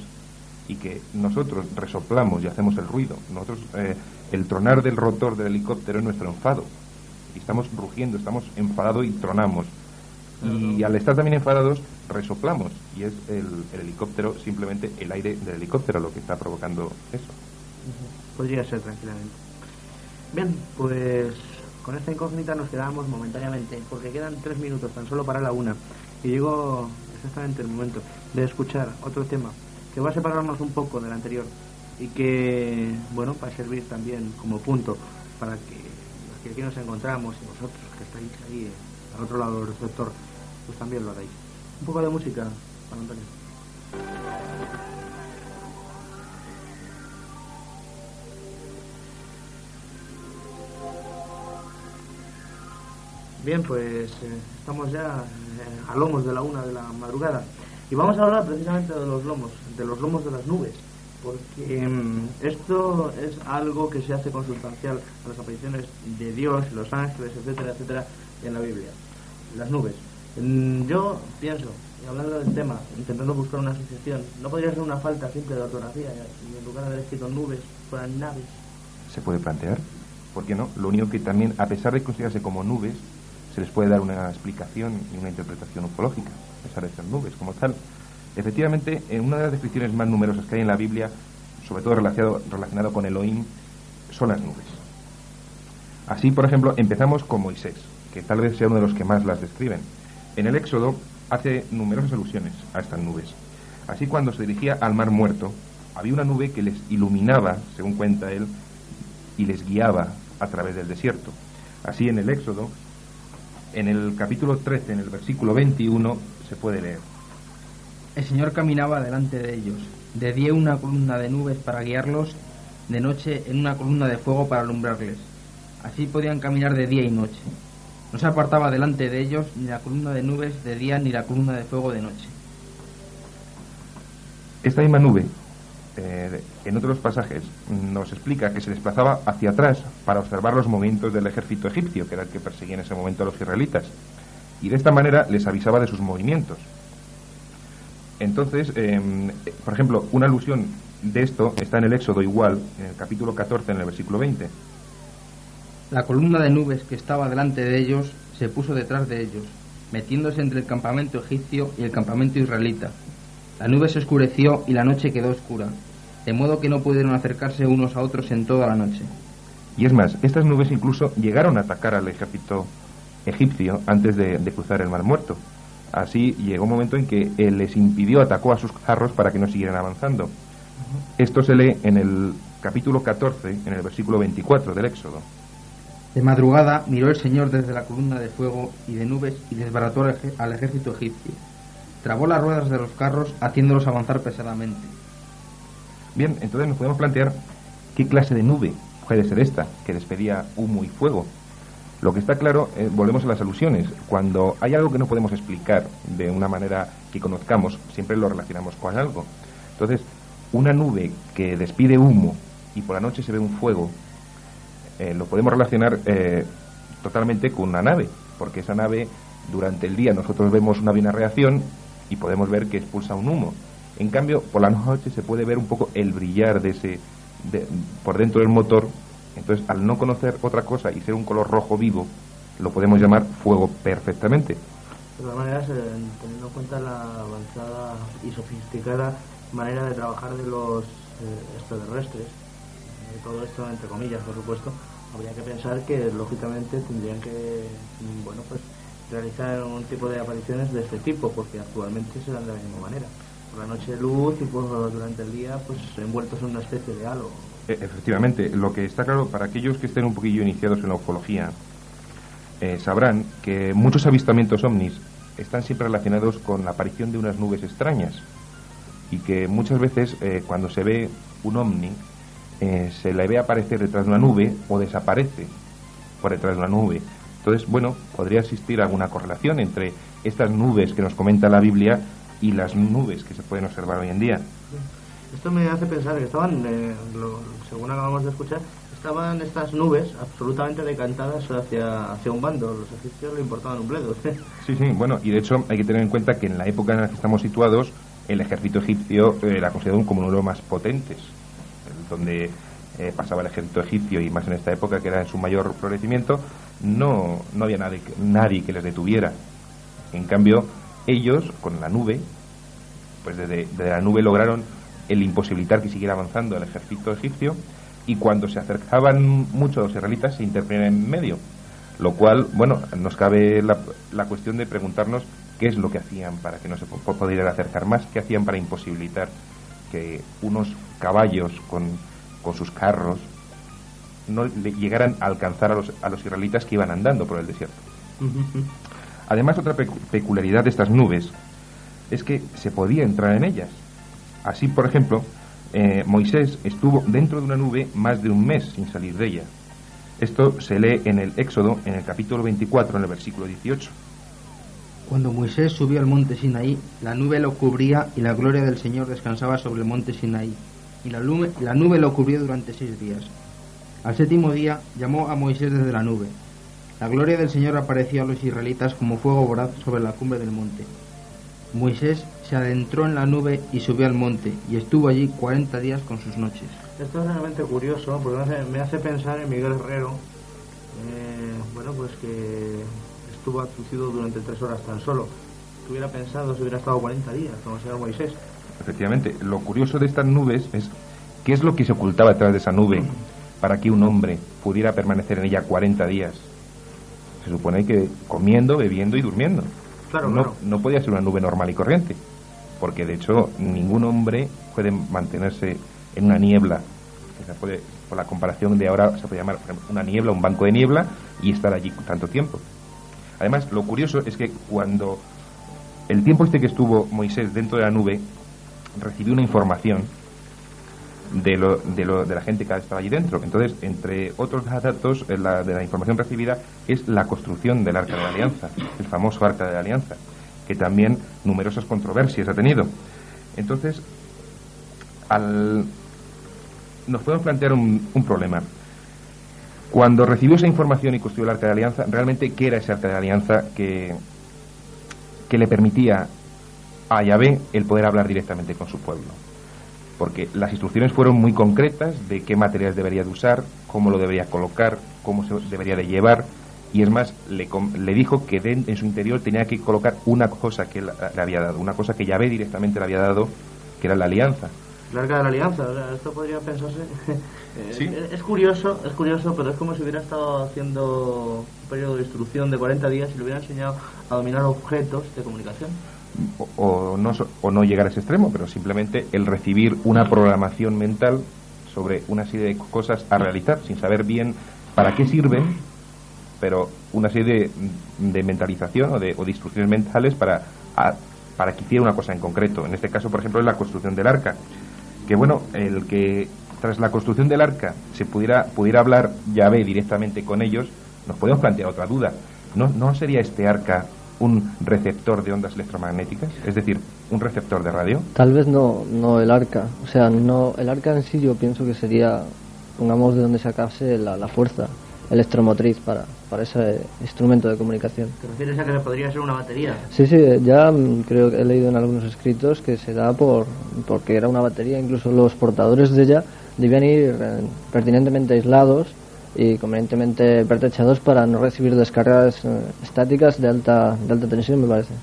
y que nosotros resoplamos y hacemos el ruido. Nosotros, eh, el tronar del rotor del helicóptero es nuestro enfado. Y estamos rugiendo, estamos enfadados y tronamos. Y al estar también enfadados, resoplamos. Y es el, el helicóptero, simplemente el aire del helicóptero lo que está provocando eso. Podría ser tranquilamente. Bien, pues con esta incógnita nos quedamos momentáneamente, porque quedan tres minutos tan solo para la una. Y llegó exactamente el momento de escuchar otro tema que va a separarnos un poco del anterior y que, bueno, va a servir también como punto para que los que aquí nos encontramos y vosotros que estáis ahí al otro lado del receptor, pues también lo hagáis. Un poco de música, Juan Antonio. Bien, pues eh, estamos ya eh, a lomos de la una de la madrugada y vamos a hablar precisamente de los lomos, de los lomos de las nubes, porque mm, esto es algo que se hace consustancial a las apariciones de Dios, los ángeles, etcétera, etcétera, en la Biblia. Las nubes. Mm, Yo pienso, hablando del tema, intentando buscar una asociación, no podría ser una falta simple de ortografía y en lugar de haber escrito nubes fueran naves. ¿Se puede plantear? ¿Por qué no? Lo único que también, a pesar de considerarse como nubes, se les puede dar una explicación y una interpretación ufológica, a pesar de ser nubes como tal. Efectivamente, en una de las descripciones más numerosas que hay en la Biblia, sobre todo relacionado, relacionado con Elohim, son las nubes. Así, por ejemplo, empezamos con Moisés, que tal vez sea uno de los que más las describen. En el Éxodo hace numerosas alusiones a estas nubes. Así, cuando se dirigía al Mar Muerto, había una nube que les iluminaba, según cuenta él, y les guiaba a través del desierto. Así, en el Éxodo, en el capítulo 13, en el versículo 21, se puede leer. El Señor caminaba delante de ellos, de día una columna de nubes para guiarlos, de noche en una columna de fuego para alumbrarles. Así podían caminar de día y noche. No se apartaba delante de ellos ni la columna de nubes de día ni la columna de fuego de noche. Esta misma nube, eh, en otros pasajes, nos explica que se desplazaba hacia atrás para observar los movimientos del ejército egipcio, que era el que perseguía en ese momento a los israelitas. Y de esta manera les avisaba de sus movimientos. Entonces, em, por ejemplo, una alusión de esto está en el Éxodo igual, en el capítulo 14, en el versículo 20. La columna de nubes que estaba delante de ellos se puso detrás de ellos, metiéndose entre el campamento egipcio y el campamento israelita. La nube se oscureció y la noche quedó oscura, de modo que no pudieron acercarse unos a otros en toda la noche. Y es más, estas nubes incluso llegaron a atacar al ejército egipcio antes de, de cruzar el Mar Muerto. Así llegó un momento en que él les impidió, atacó a sus carros para que no siguieran avanzando. Esto se lee en el capítulo 14, en el versículo 24 del Éxodo. De madrugada miró el Señor desde la columna de fuego y de nubes y desbarató al ej- al ejército egipcio. Trabó las ruedas de los carros haciéndolos avanzar pesadamente. Bien, entonces nos podemos plantear qué clase de nube puede ser esta, que despedía humo y fuego. Lo que está claro, eh, volvemos a las alusiones. Cuando hay algo que no podemos explicar de una manera que conozcamos, siempre lo relacionamos con algo. Entonces, una nube que despide humo y por la noche se ve un fuego, eh, lo podemos relacionar eh, totalmente con una nave, porque esa nave durante el día nosotros vemos una bien reacción y podemos ver que expulsa un humo. En cambio, por la noche se puede ver un poco el brillar de ese de- por dentro del motor. Entonces, al no conocer otra cosa y ser un color rojo vivo, lo podemos llamar fuego perfectamente. De todas maneras, eh, teniendo en cuenta la avanzada y sofisticada manera de trabajar de los eh, extraterrestres, todo esto entre comillas, por supuesto, habría que pensar que lógicamente tendrían que, mm, bueno, pues realizar un tipo de apariciones de este tipo, porque actualmente se dan de la misma manera. Por la noche luz y por, durante el día, pues envueltos en una especie de halo. E- Efectivamente, lo que está claro para aquellos que estén un poquillo iniciados en la ufología, eh, sabrán que muchos avistamientos ovnis están siempre relacionados con la aparición de unas nubes extrañas y que muchas veces eh, cuando se ve un ovni eh, se le ve aparecer detrás de una nube o desaparece por detrás de una nube. Entonces, bueno, podría existir alguna correlación entre estas nubes que nos comenta la Biblia y las nubes que se pueden observar hoy en día. Esto me hace pensar que estaban, eh, lo- según acabamos de escuchar, estaban estas nubes absolutamente decantadas hacia, hacia un bando. Los egipcios le importaban un bledo. Sí, sí, bueno, y de hecho hay que tener en cuenta que en la época en la que estamos situados, el ejército egipcio eh, era considerado como uno de los más potentes, donde eh, pasaba el ejército egipcio y más en esta época que era en su mayor florecimiento, no, no había nadie, nadie que les detuviera. En cambio, ellos, con la nube, pues desde, la nube lograron el imposibilitar que siguiera avanzando el ejército egipcio y cuando se acercaban mucho los israelitas se interponían en medio. Lo cual, bueno, nos cabe la, la cuestión de preguntarnos qué es lo que hacían para que no se pudieran acercar más, qué hacían para imposibilitar que unos caballos con, con sus carros no le- llegaran a alcanzar a los, a los israelitas que iban andando por el desierto. Además, otra pecu- peculiaridad de estas nubes es que se podía entrar en ellas. Así, por ejemplo, eh, Moisés estuvo dentro de una nube más de un mes sin salir de ella. Esto se lee en el Éxodo, en el capítulo 24, en el versículo 18. Cuando Moisés subió al monte Sinaí, la nube lo cubría y la gloria del Señor descansaba sobre el monte Sinaí. Y la nube, lo cubrió durante seis días. Al séptimo día llamó a Moisés desde la nube. La gloria del Señor apareció a los israelitas como fuego voraz sobre la cumbre del monte. Moisés se adentró en la nube y subió al monte, y estuvo allí cuarenta días con sus noches. Esto es realmente curioso porque me hace, pensar en Miguel Herrero, eh, bueno, pues que estuvo abducido durante tres horas tan solo. hubiera pensado si hubiera estado 40 días, como se llama Moisés. Efectivamente, lo curioso de estas nubes es qué es lo que se ocultaba detrás de esa nube para que un hombre pudiera permanecer en ella 40 días. Se supone que comiendo, bebiendo y durmiendo. Claro, no, claro. no podía ser una nube normal y corriente, porque de hecho ningún hombre puede mantenerse en una niebla. que se puede, por la comparación de ahora se puede llamar por ejemplo, una niebla, un banco de niebla y estar allí tanto tiempo. Además, lo curioso es que cuando el tiempo este que estuvo Moisés dentro de la nube, recibió una información de, lo, de, lo, de la gente que estaba allí dentro. Entonces, entre otros datos eh, la, de la información recibida es la construcción del Arca de la Alianza, el famoso Arca de la Alianza, que también numerosas controversias ha tenido. Entonces, al, nos podemos plantear un, un problema. Cuando recibió esa información y construyó el Arca de la Alianza, realmente, ¿qué era ese Arca de la Alianza que, que le permitía a Yahvé el poder hablar directamente con su pueblo? Porque las instrucciones fueron muy concretas de qué materiales debería de usar, cómo lo debería colocar, cómo se debería de llevar, y es más, le, le dijo que de- en su interior tenía que colocar una cosa que él le había dado, una cosa que Yahvé directamente le había dado, que era la alianza. El arca de la alianza, o sea, esto podría pensarse. eh, Sí. es, es curioso, es curioso, pero es como si hubiera estado haciendo un periodo de instrucción de 40 días y le hubiera enseñado a dominar objetos de comunicación. O, no, o no llegar a ese extremo, pero simplemente el recibir una programación mental sobre una serie de cosas a realizar, sin saber bien para qué sirven, pero una serie de, de mentalización o de, o de instrucciones mentales para, para que hiciera una cosa en concreto. En este caso, por ejemplo, es la construcción del arca. Que bueno, el que tras la construcción del arca se pudiera, pudiera hablar Yahvé directamente con ellos, nos podemos plantear otra duda. ¿No, ¿No sería este arca un receptor de ondas electromagnéticas? Es decir, un receptor de radio. Tal vez no, no el arca. O sea, no el arca en sí yo pienso que sería, pongamos de donde sacase la, la fuerza electromotriz para, para ese instrumento de comunicación. ¿Te refieres a que podría ser una batería? Sí, sí, ya mm, creo que he leído en algunos escritos que se da por porque era una batería, incluso los portadores de ella debían ir eh, pertinentemente aislados y convenientemente pertrechados para no recibir descargas eh, estáticas de alta, de alta tensión, me parece.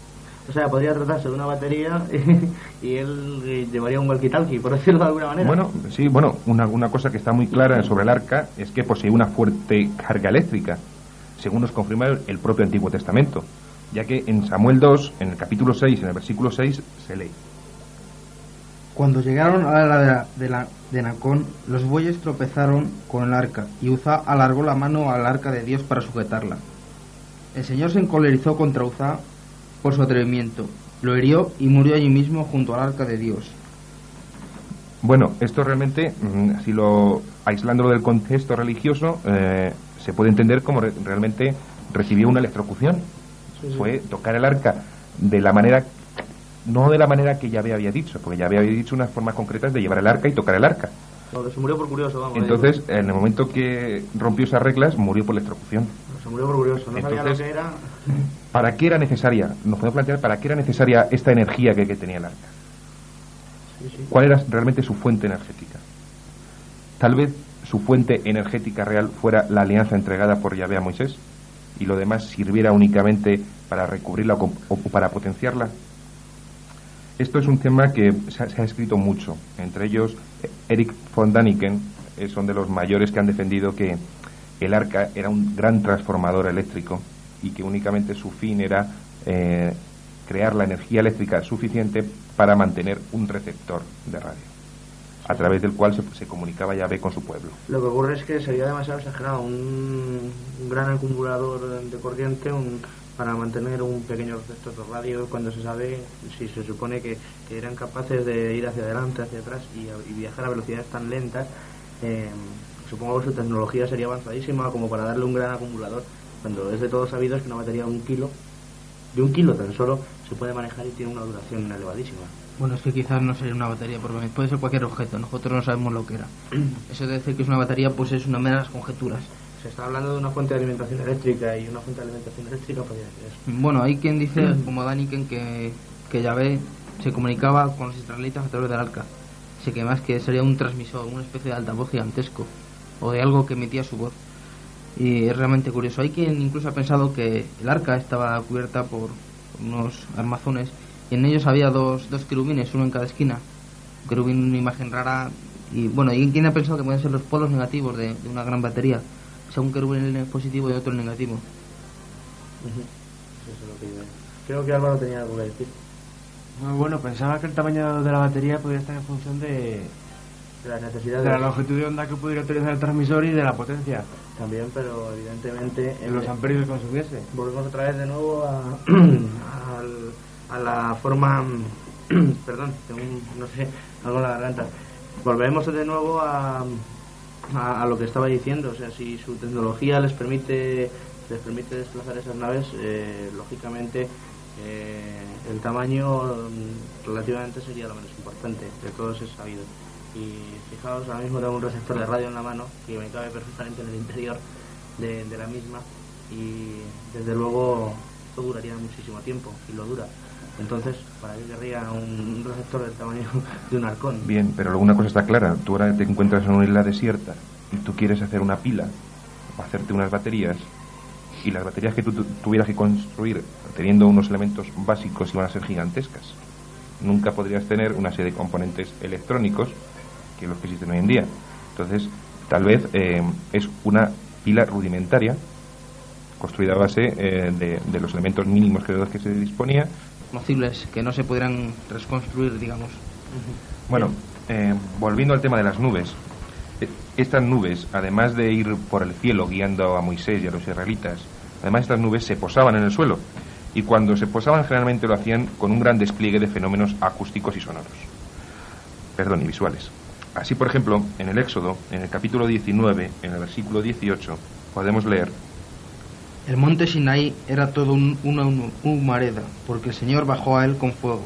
O sea, podría tratarse de una batería y, él eh, llevaría un walkie-talkie, por decirlo de alguna manera. Bueno, sí, bueno, una, una cosa que está muy clara sobre el arca es que posee una fuerte carga eléctrica, según nos confirma el, el propio Antiguo Testamento, ya que en Samuel 2, en el capítulo 6, en el versículo 6, se lee. Cuando llegaron a la de, la- de, la- de Nacón, los bueyes tropezaron con el arca, y Uzá alargó la mano al arca de Dios para sujetarla. El Señor se encolerizó contra Uzá por su atrevimiento, lo hirió y murió allí mismo junto al arca de Dios. Bueno, esto realmente, mm, si lo aislándolo del contexto religioso, eh, se puede entender como re- realmente recibió una electrocución. Fue tocar el arca de la manera, no de la manera que Yahvé había dicho, porque Yahvé había dicho unas formas concretas de llevar el arca y tocar el arca. No, se murió por curioso, vamos. Entonces, en el momento que rompió esas reglas, murió por electrocución. se murió por curioso, no sabía lo que era. ¿Para qué era necesaria? Nos podemos plantear para qué era necesaria esta energía que, que tenía el arca. Sí, sí. ¿Cuál era realmente su fuente energética? Tal vez su fuente energética real fuera la alianza entregada por Yahvé a Moisés y lo demás sirviera únicamente para recubrirla o para potenciarla. Esto es un tema que se ha, escrito mucho. Entre ellos, Eric von Daniken eh, son de los mayores que han defendido que el arca era un gran transformador eléctrico y que únicamente su fin era eh, crear la energía eléctrica suficiente para mantener un receptor de radio, a través del cual se, se comunicaba Yahvé con su pueblo. Lo que ocurre es que sería demasiado exagerado un, un gran acumulador de corriente un- para mantener un pequeño de radio cuando se sabe, si se supone que, que eran capaces de ir hacia adelante, hacia atrás y, a- y viajar a velocidades tan lentas, eh, supongo que su tecnología sería avanzadísima como para darle un gran acumulador, cuando es de todos sabidos que una batería de un kilo, de un kilo tan solo, se puede manejar y tiene una duración elevadísima. Bueno, es que quizás no sería una batería, porque puede ser cualquier objeto, nosotros no sabemos lo que era. Eso de decir que es una batería, pues es una meras conjeturas. Se está hablando de una fuente de alimentación eléctrica y una fuente de alimentación eléctrica podría ser eso. Bueno, hay quien dice, como Daniken, que, que Yahvé se comunicaba con los israelitas a través del arca. Así que más que sería un transmisor, una especie de altavoz gigantesco, o de algo que emitía su voz. Y es realmente curioso. Hay quien incluso ha pensado que el arca estaba cubierta por, unos armazones, y en ellos había dos, dos querubines, uno en cada esquina. Un querubín, una imagen rara, y bueno, ¿y quién ha pensado que pueden ser los polos negativos de, de una gran batería? Sea, un querubín en el positivo y otro negativo. Ujú. Eso es lo que yo- Creo que Álvaro tenía algo que decir. Bueno, pensaba que el tamaño de la batería podía estar en función de, De las de necesidades la longitud de onda que pudiera utilizar el transmisor y de la potencia, también, pero evidentemente... de en- los amperios que consumiese. volvemos otra vez de nuevo a, al- a la forma perdón tengo un- no sé algo en la garganta volvemos de nuevo a, a, lo que estaba diciendo. O sea si su tecnología les permite les permite desplazar esas naves eh, lógicamente eh, el tamaño mm, relativamente sería lo menos importante de todos es sabido y fijaos ahora mismo tengo un receptor de radio en la mano que me cabe perfectamente en el interior de, de la misma y desde luego esto duraría muchísimo tiempo y lo dura entonces para qué querría un receptor del tamaño de un halcón Bien, pero una cosa está clara. Tú ahora te encuentras en una isla desierta y tú quieres hacer una pila o hacerte unas baterías y las baterías que tú tu- tuvieras que construir teniendo unos elementos básicos iban a ser gigantescas. Nunca podrías tener una serie de componentes electrónicos que los que existen hoy en día. Entonces, tal vez eh, es una pila rudimentaria construida a base eh, de, de los elementos mínimos que se disponía Que no se pudieran reconstruir, digamos. Bueno, eh, volviendo al tema de las nubes, eh, estas nubes, además de ir por el cielo guiando a Moisés y a los israelitas, además estas nubes se posaban en el suelo y cuando se posaban generalmente lo hacían con un gran despliegue de fenómenos acústicos y sonoros, perdón, y visuales. Así, por ejemplo, en el Éxodo, en el capítulo 19, en el versículo 18, podemos leer El monte Sinai era todo un- una hum- humareda, porque el Señor bajó a él con fuego.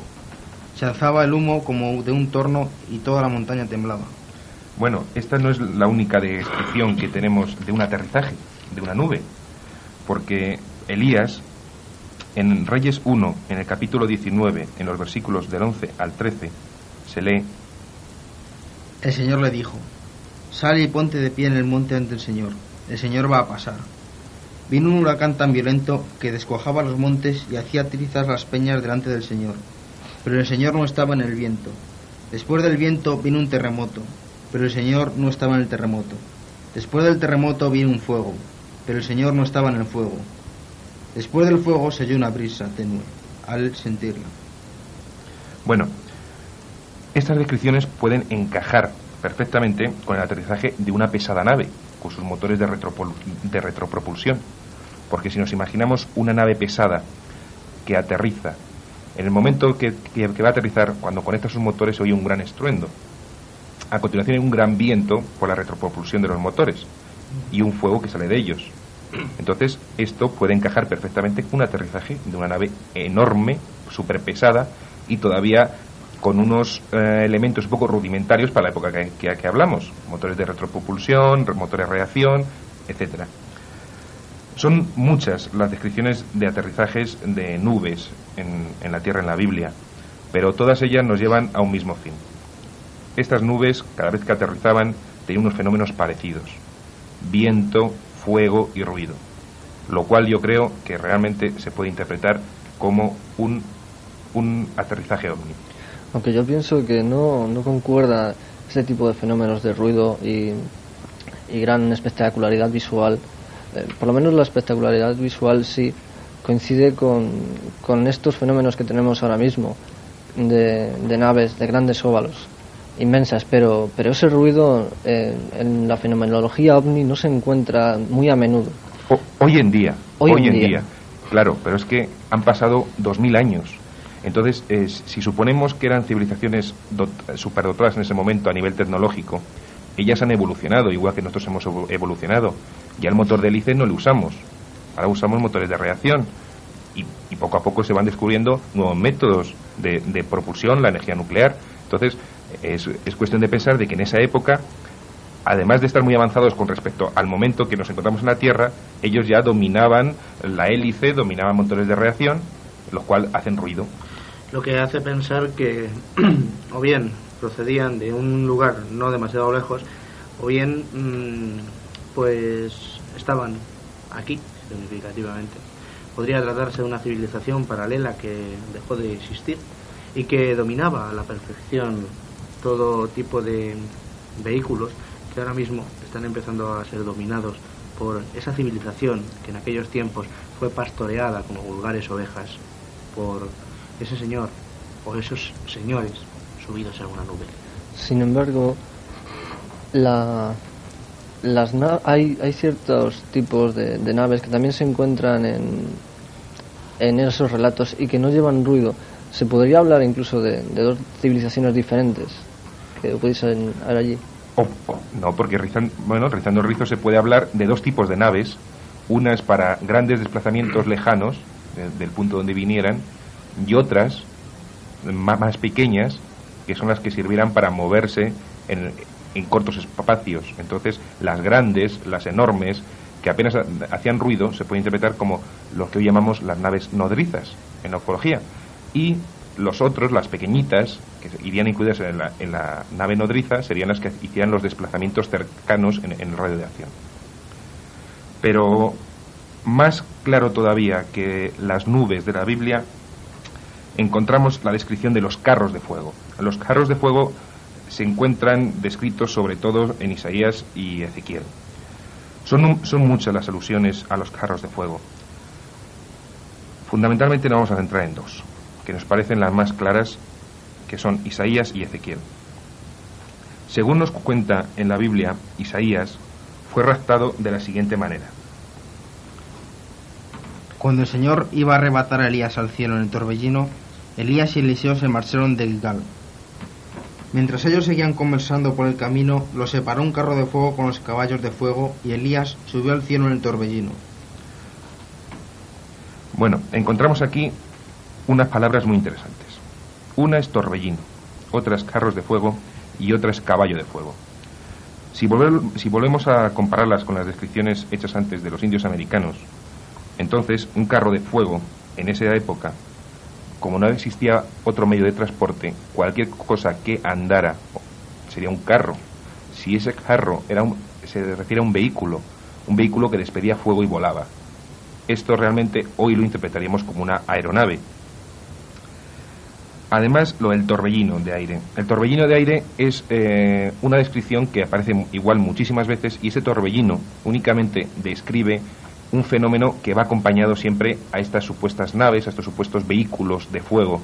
Se alzaba el humo como de un torno y toda la montaña temblaba. Bueno, esta no es la única descripción que tenemos de un aterrizaje, de una nube, porque Elías, en Reyes 1, en el capítulo 19, en los versículos del 11 al 13, se lee, El Señor le dijo, Sal y ponte de pie en el monte ante el Señor. El Señor va a pasar. Vino un huracán tan violento que descuajaba los montes y hacía trizas las peñas delante del Señor. Pero el Señor no estaba en el viento. Después del viento vino un terremoto, pero el Señor no estaba en el terremoto. Después del terremoto vino un fuego, pero el Señor no estaba en el fuego. Después del fuego se oyó una brisa tenue, al sentirla. bueno, estas descripciones pueden encajar perfectamente con el aterrizaje de una pesada nave, con sus motores de, retropropulsión. Porque si nos imaginamos una nave pesada que aterriza, en el momento que, que- va a aterrizar, cuando conecta sus motores, se oye un gran estruendo. A continuación hay un gran viento por la retropropulsión de los motores y un fuego que sale de ellos. Entonces, esto puede encajar perfectamente con un aterrizaje de una nave enorme, súper pesada y todavía con unos eh, elementos un poco rudimentarios para la época que, que- que hablamos. Motores de retropropulsión, re- motores de reacción, etcétera. Son muchas las descripciones de aterrizajes de nubes en, en la Tierra en la Biblia, pero todas ellas nos llevan a un mismo fin. Estas nubes, cada vez que aterrizaban, tenían unos fenómenos parecidos. Viento, fuego y ruido. Lo cual yo creo que realmente se puede interpretar como un, un aterrizaje ovni. Aunque yo pienso que no, no concuerda ese tipo de fenómenos de ruido y, y gran espectacularidad visual. Eh, por lo menos la espectacularidad visual sí coincide con, con estos fenómenos que tenemos ahora mismo de, de naves, de grandes óvalos inmensas, pero, pero ese ruido eh, en la fenomenología ovni no se encuentra muy a menudo. O- hoy en día, Hoy hoy, en día. día. claro, pero es que han pasado dos mil años. Entonces, eh, si suponemos que eran civilizaciones dot- superdotadas en ese momento a nivel tecnológico, ellas han evolucionado, igual que nosotros hemos evo- evolucionado. Ya el motor de hélice no lo usamos, ahora usamos motores de reacción. Y, y poco a poco se van descubriendo nuevos métodos de, de propulsión, la energía nuclear. Entonces, es, es cuestión de pensar de que en esa época además de estar muy avanzados con respecto al momento que nos encontramos en la Tierra, ellos ya dominaban la hélice, dominaban motores de reacción, los cuales hacen ruido. lo que hace pensar que o bien procedían de un lugar no demasiado lejos o bien mm, pues estaban aquí significativamente. Podría tratarse de una civilización paralela que dejó de existir y que dominaba a la perfección todo tipo de vehículos que ahora mismo están empezando a ser dominados por esa civilización que en aquellos tiempos fue pastoreada como vulgares ovejas por ese señor o esos señores subidos en una nube. Sin embargo, la, las hay, hay ciertos tipos de, naves que también se encuentran en, en esos relatos y que no llevan ruido. Se podría hablar incluso de, dos civilizaciones diferentes que pudiesen haber allí. no, porque rizando, bueno, rizando el rizo se puede hablar de dos tipos de naves. Una es para grandes desplazamientos lejanos, del punto donde vinieran, y otras más, más pequeñas, que son las que sirvieran para moverse en, cortos espacios. Entonces, las grandes, las enormes, que apenas hacían ruido, se puede interpretar como lo que hoy llamamos las naves nodrizas en ufología. Y los otros, las pequeñitas, que irían incluidas en la, en la nave nodriza, serían las que hicieran los desplazamientos cercanos en, en el radio de acción. Pero más claro todavía que las nubes de la Biblia, encontramos la descripción de los carros de fuego. Los carros de fuego se encuentran descritos sobre todo en Isaías y Ezequiel. Son, muchas las alusiones a los carros de fuego. Fundamentalmente nos vamos a centrar en dos, que nos parecen las más claras, que son Isaías y Ezequiel. Según nos cuenta en la Biblia, Isaías fue raptado de la siguiente manera. Cuando el Señor iba a arrebatar a Elías al cielo en el torbellino, Elías y Eliseo se marcharon de Gilgal. Mientras ellos seguían conversando por el camino, los separó un carro de fuego con los caballos de fuego y Elías subió al cielo en el torbellino. Bueno, encontramos aquí unas palabras muy interesantes. Una es torbellino, otra es carros de fuego y otra es caballo de fuego. Si, si volvemos a compararlas con las descripciones hechas antes de los indios americanos, entonces un carro de fuego en esa época como no existía otro medio de transporte, cualquier cosa que andara sería un carro. Si ese carro era se refiere a un vehículo, un vehículo que despedía fuego y volaba. Esto realmente hoy lo interpretaríamos como una aeronave. Además, lo del torbellino de aire. El torbellino de aire es eh, una descripción que aparece igual muchísimas veces y ese torbellino únicamente describe un fenómeno que va acompañado siempre a estas supuestas naves, a estos supuestos vehículos de fuego,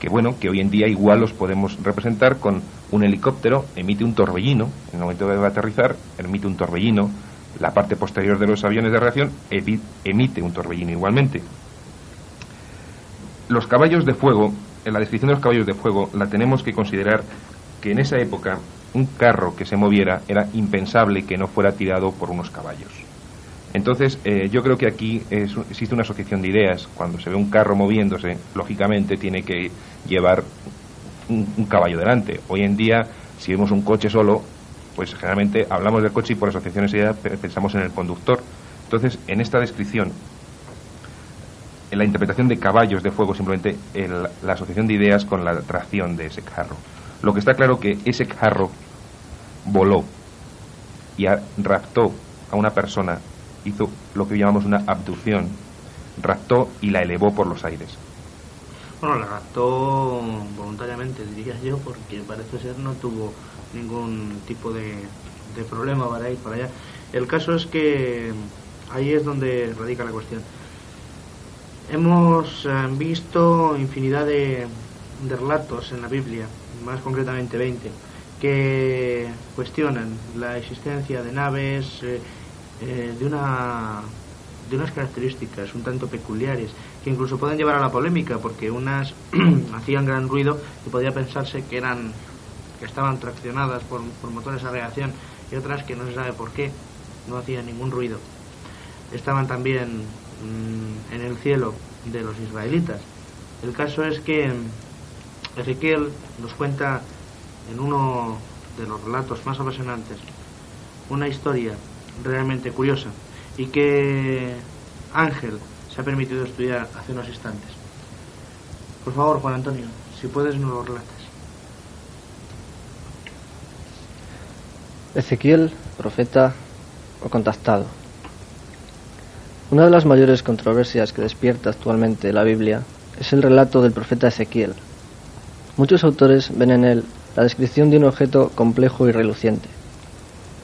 que bueno, que hoy en día igual los podemos representar con un helicóptero, emite un torbellino, en el momento de aterrizar, emite un torbellino, la parte posterior de los aviones de reacción emite un torbellino igualmente. Los caballos de fuego, en la descripción de los caballos de fuego, la tenemos que considerar que en esa época un carro que se moviera era impensable que no fuera tirado por unos caballos. Entonces, eh, yo creo que aquí existe una asociación de ideas. Cuando se ve un carro moviéndose, lógicamente tiene que llevar un, caballo delante. Hoy en día, si vemos un coche solo, pues generalmente hablamos del coche y por asociaciones de ideas pensamos en el conductor. Entonces, en esta descripción, en la interpretación de caballos de fuego, simplemente la asociación de ideas con la tracción de ese carro. Lo que está claro que ese carro voló y raptó a una persona hizo lo que llamamos una abducción, raptó y la elevó por los aires. Bueno, la raptó voluntariamente, diría yo, porque parece ser no tuvo ningún tipo de, de problema para ir para allá. El caso es que ahí es donde radica la cuestión. Hemos eh, visto infinidad de, de relatos en la Biblia, más concretamente 20, que cuestionan la existencia de naves, eh, eh, de, una, de unas características un tanto peculiares que incluso pueden llevar a la polémica porque unas hacían gran ruido y podía pensarse que eran que estaban traccionadas por, motores a reacción y otras que no se sabe por qué no hacían ningún ruido. Estaban también mm, en el cielo de los israelitas. El caso es que Ezequiel nos cuenta en uno de los relatos más apasionantes una historia realmente curiosa y que Ángel se ha permitido estudiar hace unos instantes. Por favor, Juan Antonio, si puedes nos lo relatas. Ezequiel, profeta o contactado. Una de las mayores controversias que despierta actualmente la Biblia es el relato del profeta Ezequiel. Muchos autores ven en él la descripción de un objeto complejo y reluciente,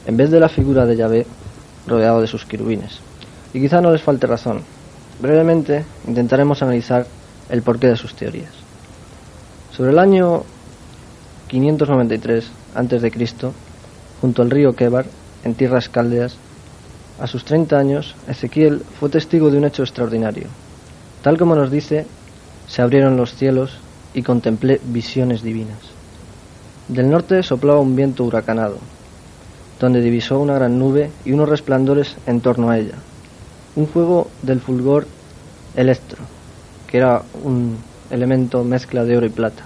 en vez de la figura de Yahvé rodeado de sus querubines. Y quizá no les falte razón. Brevemente intentaremos analizar el porqué de sus teorías. Sobre el año 593 a.C., junto al río Kebar, en tierras caldeas, a sus 30 años, Ezequiel fue testigo de un hecho extraordinario. Tal como nos dice, se abrieron los cielos y contemplé visiones divinas. Del norte soplaba un viento huracanado, donde divisó una gran nube y unos resplandores en torno a ella. Un fuego del fulgor electro, que era un elemento mezcla de oro y plata,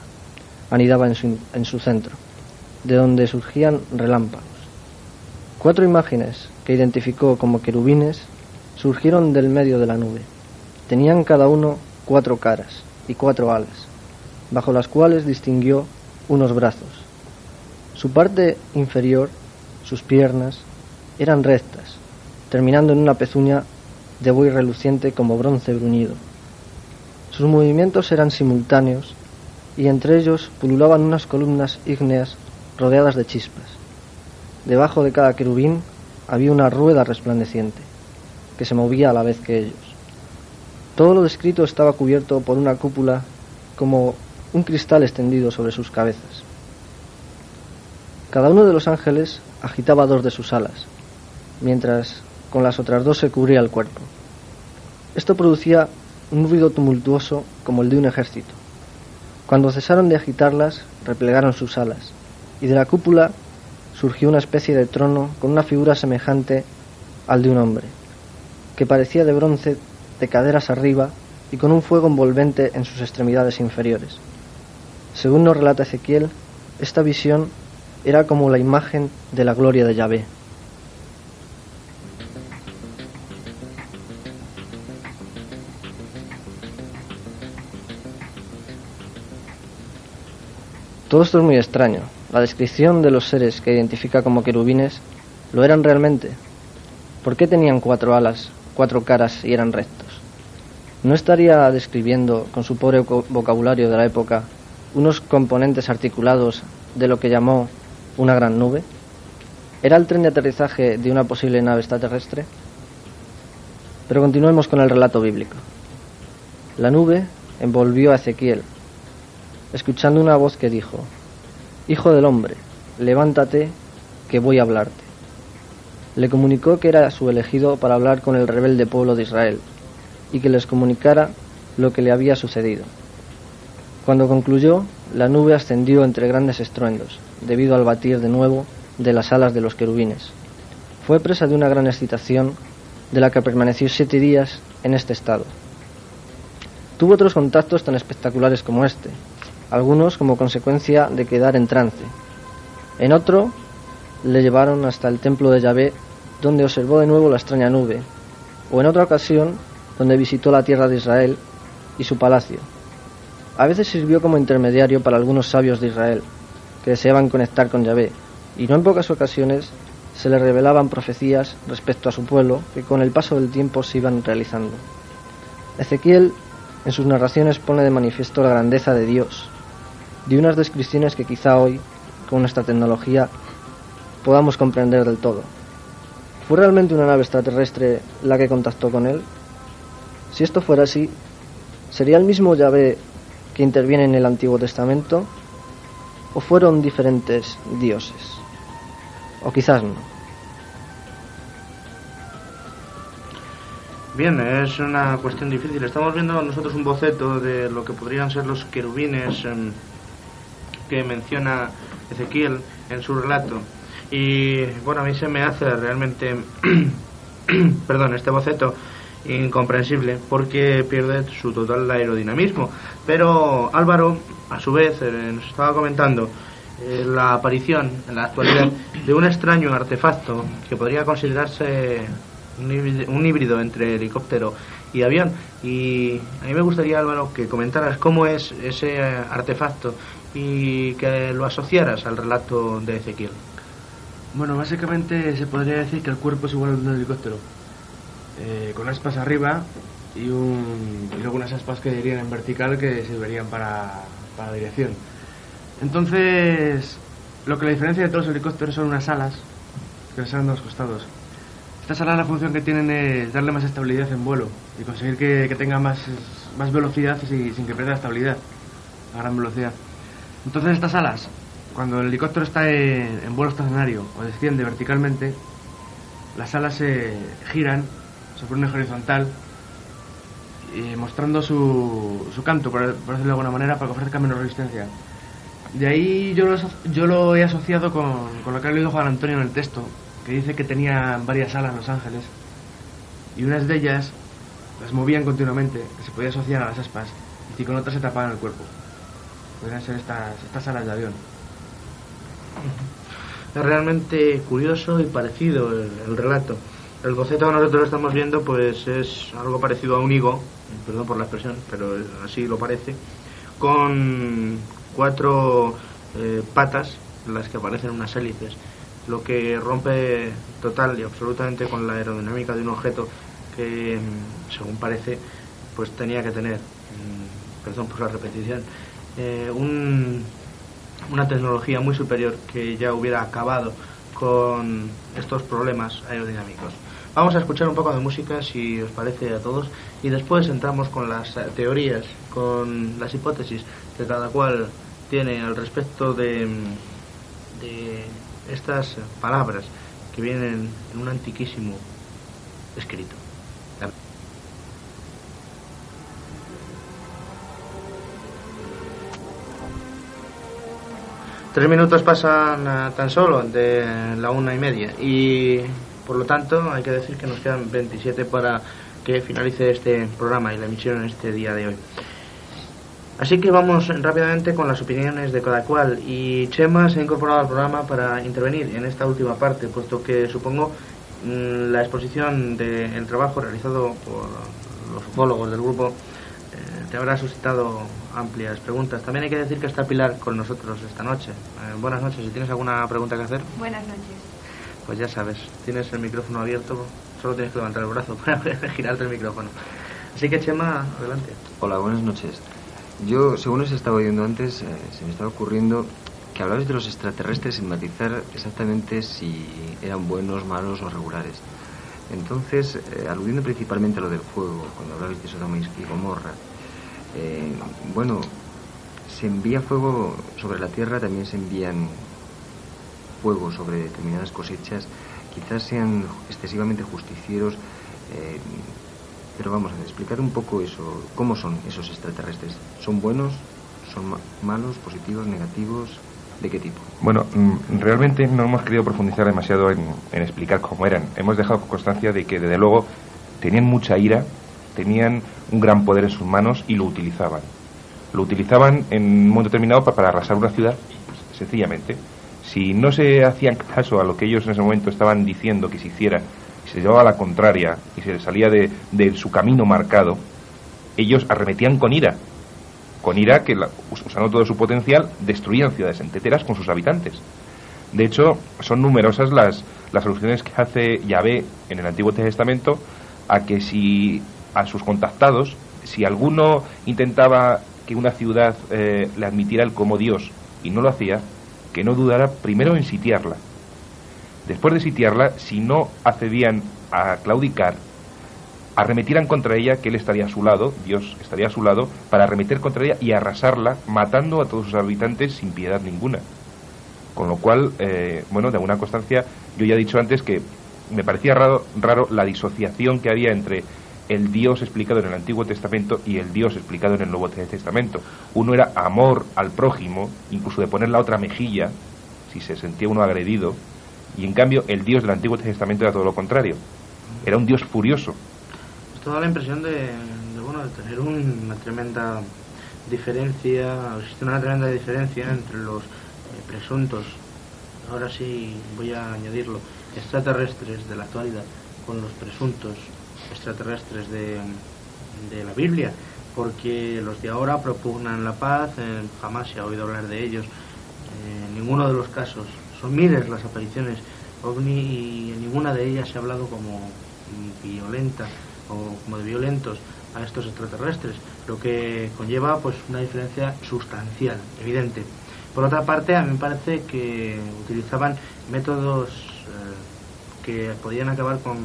anidaba en su, en su centro, de donde surgían relámpagos. Cuatro imágenes que identificó como querubines surgieron del medio de la nube. Tenían cada uno cuatro caras y cuatro alas, bajo las cuales distinguió unos brazos. Su parte inferior, sus piernas, eran rectas, terminando en una pezuña de buey reluciente como bronce bruñido. Sus movimientos eran simultáneos y entre ellos pululaban unas columnas ígneas rodeadas de chispas. Debajo de cada querubín había una rueda resplandeciente, que se movía a la vez que ellos. Todo lo descrito estaba cubierto por una cúpula como un cristal extendido sobre sus cabezas. Cada uno de los ángeles agitaba dos de sus alas, mientras con las otras dos se cubría el cuerpo. Esto producía un ruido tumultuoso como el de un ejército. Cuando cesaron de agitarlas, replegaron sus alas, y de la cúpula surgió una especie de trono con una figura semejante al de un hombre, que parecía de bronce de caderas arriba y con un fuego envolvente en sus extremidades inferiores. Según nos relata Ezequiel, esta visión era como la imagen de la gloria de Yahvé. Todo esto es muy extraño. La descripción de los seres que identifica como querubines lo eran realmente. ¿Por qué tenían cuatro alas, cuatro caras y eran rectos? ¿No estaría describiendo, con su pobre vocabulario de la época, unos componentes articulados de lo que llamó una gran nube? ¿Era el tren de aterrizaje de una posible nave extraterrestre? Pero continuemos con el relato bíblico. La nube envolvió a Ezequiel, escuchando una voz que dijo, Hijo del hombre, levántate, que voy a hablarte. Le comunicó que era su elegido para hablar con el rebelde pueblo de Israel y que les comunicara lo que le había sucedido. Cuando concluyó, la nube ascendió entre grandes estruendos, debido al batir de nuevo de las alas de los querubines. Fue presa de una gran excitación, de la que permaneció siete días en este estado. Tuvo otros contactos tan espectaculares como este, algunos como consecuencia de quedar en trance. En otro, le llevaron hasta el templo de Yahvé, donde observó de nuevo la extraña nube, o en otra ocasión, donde visitó la tierra de Israel y su palacio. A veces sirvió como intermediario para algunos sabios de Israel, que deseaban conectar con Yahvé, y no en pocas ocasiones se le revelaban profecías respecto a su pueblo que con el paso del tiempo se iban realizando. Ezequiel en sus narraciones pone de manifiesto la grandeza de Dios, de unas descripciones que quizá hoy, con nuestra tecnología, podamos comprender del todo. ¿Fue realmente una nave extraterrestre la que contactó con él? Si esto fuera así, ¿sería el mismo Yahvé que interviene en el Antiguo Testamento? ¿O fueron diferentes dioses? O quizás no. Bien, es una cuestión difícil. Estamos viendo nosotros un boceto de lo que podrían ser los querubines em, que menciona Ezequiel en su relato. Y bueno, a mí se me hace realmente, perdón, este boceto incomprensible porque pierde su total aerodinamismo. Pero Álvaro, a su vez, eh, nos estaba comentando eh, la aparición en la actualidad de un extraño artefacto que podría considerarse un híbrido, entre helicóptero y avión. Y a mí me gustaría, Álvaro, que comentaras cómo es ese artefacto y que lo asociaras al relato de Ezequiel. Bueno, básicamente se podría decir que el cuerpo es igual al de un helicóptero. eh, con aspas arriba y, un, y luego unas aspas que irían en vertical que servirían para, para la dirección. Entonces, lo que la diferencia de todos los helicópteros son unas alas que les salen a los costados. Estas alas la función que tienen es darle más estabilidad en vuelo y conseguir que, que tenga más, más velocidad y sin que pierda estabilidad a gran velocidad. Entonces estas alas, cuando el helicóptero está en, en vuelo estacionario o desciende verticalmente, las alas se giran sobre un eje horizontal y mostrando su, su canto, por, por decirlo de alguna manera, para que ofrezca menos resistencia. De ahí yo lo, yo lo he asociado con, con lo que ha leído Juan Antonio en el texto, que dice que tenía varias alas Los Ángeles y unas de ellas las movían continuamente, que se podía asociar a las aspas, y con otras se tapaban el cuerpo. Podrían ser estas, estas alas de avión. Es realmente curioso y parecido el relato. El boceto que nosotros estamos viendo pues es algo parecido a un higo, perdón por la expresión, pero así lo parece, con cuatro eh, patas en las que aparecen unas hélices, lo que rompe total y absolutamente con la aerodinámica de un objeto que, mm, según parece, pues tenía que tener, mm, perdón por la repetición, eh, un, una tecnología muy superior que ya hubiera acabado con estos problemas aerodinámicos. Vamos a escuchar un poco de música, si os parece a todos, y después entramos con las eh, teorías, con las hipótesis que cada cual tiene al respecto de, de estas palabras que vienen en un antiquísimo escrito. Tres minutos pasan eh, tan solo de la una y media y por lo tanto hay que decir que nos quedan 27 para que finalice este programa y la emisión en este día de hoy. Así que vamos rápidamente con las opiniones de cada cual y Chema se ha incorporado al programa para intervenir en esta última parte, puesto que supongo mm, la exposición del trabajo realizado por los ufólogos del grupo eh, te habrá suscitado amplias preguntas. También hay que decir que está Pilar con nosotros esta noche. Eh, buenas noches, si tienes alguna pregunta que hacer, Buenas noches. Pues ya sabes, tienes el micrófono abierto, solo tienes que levantar el brazo para girarte el micrófono. Así que Chema, adelante. Hola, buenas noches. Yo, según os estaba oyendo antes, eh, se me estaba ocurriendo que hablabais de los extraterrestres sin matizar exactamente si eran buenos, malos o regulares. Entonces, eh, aludiendo principalmente a lo del fuego, cuando hablabais de Sodoma y Gomorra, eh, bueno, se envía fuego sobre la tierra, también se envían fuego sobre determinadas cosechas, quizás sean excesivamente justicieros, eh, pero vamos a explicar un poco eso, cómo son esos extraterrestres. ¿Son buenos? ¿Son ma- malos, positivos, negativos? ¿De qué tipo? Bueno, mm, realmente no hemos querido profundizar demasiado en, explicar cómo eran. Hemos dejado constancia de que, desde luego, tenían mucha ira, tenían un gran poder en sus manos y lo utilizaban. Lo utilizaban en un momento determinado pa- para arrasar una ciudad, sencillamente. Si no se hacían caso a lo que ellos en ese momento estaban diciendo que se hiciera, y se llevaba a la contraria y se salía de, de su camino marcado, ellos arremetían con ira, con ira que, la- us- usando todo su potencial, destruían ciudades enteras con sus habitantes. De hecho, son numerosas las, las alusiones que hace Yahvé en el Antiguo Testamento a que si a sus contactados, si alguno intentaba que una ciudad eh, le admitiera él como Dios y no lo hacía, que no dudara primero en sitiarla. Después de sitiarla, si no accedían a claudicar, arremetieran contra ella, que él estaría a su lado, Dios estaría a su lado, para arremeter contra ella y arrasarla, matando a todos sus habitantes sin piedad ninguna. Con lo cual, eh, bueno, de alguna constancia, yo ya he dicho antes que me parecía raro, raro la disociación que había entre el Dios explicado en el Antiguo Testamento y el Dios explicado en el Nuevo Testamento. Uno era amor al prójimo, incluso de poner la otra mejilla, si se sentía uno agredido, y en cambio el Dios del Antiguo Testamento era todo lo contrario. Era un Dios furioso, Esto da la impresión de, de, bueno, de tener una tremenda diferencia, existe una tremenda diferencia entre los eh, presuntos, ahora sí voy a añadirlo, extraterrestres de la actualidad con los presuntos extraterrestres de, de la Biblia, porque los de ahora propugnan la paz, eh, jamás se ha oído hablar de ellos, eh, en ninguno de los casos, son miles las apariciones y en ninguna de ellas se ha hablado como violenta o como de violentos a estos extraterrestres, lo que conlleva pues una diferencia sustancial, evidente. Por otra parte, a mí me parece que utilizaban métodos eh, que podían acabar con,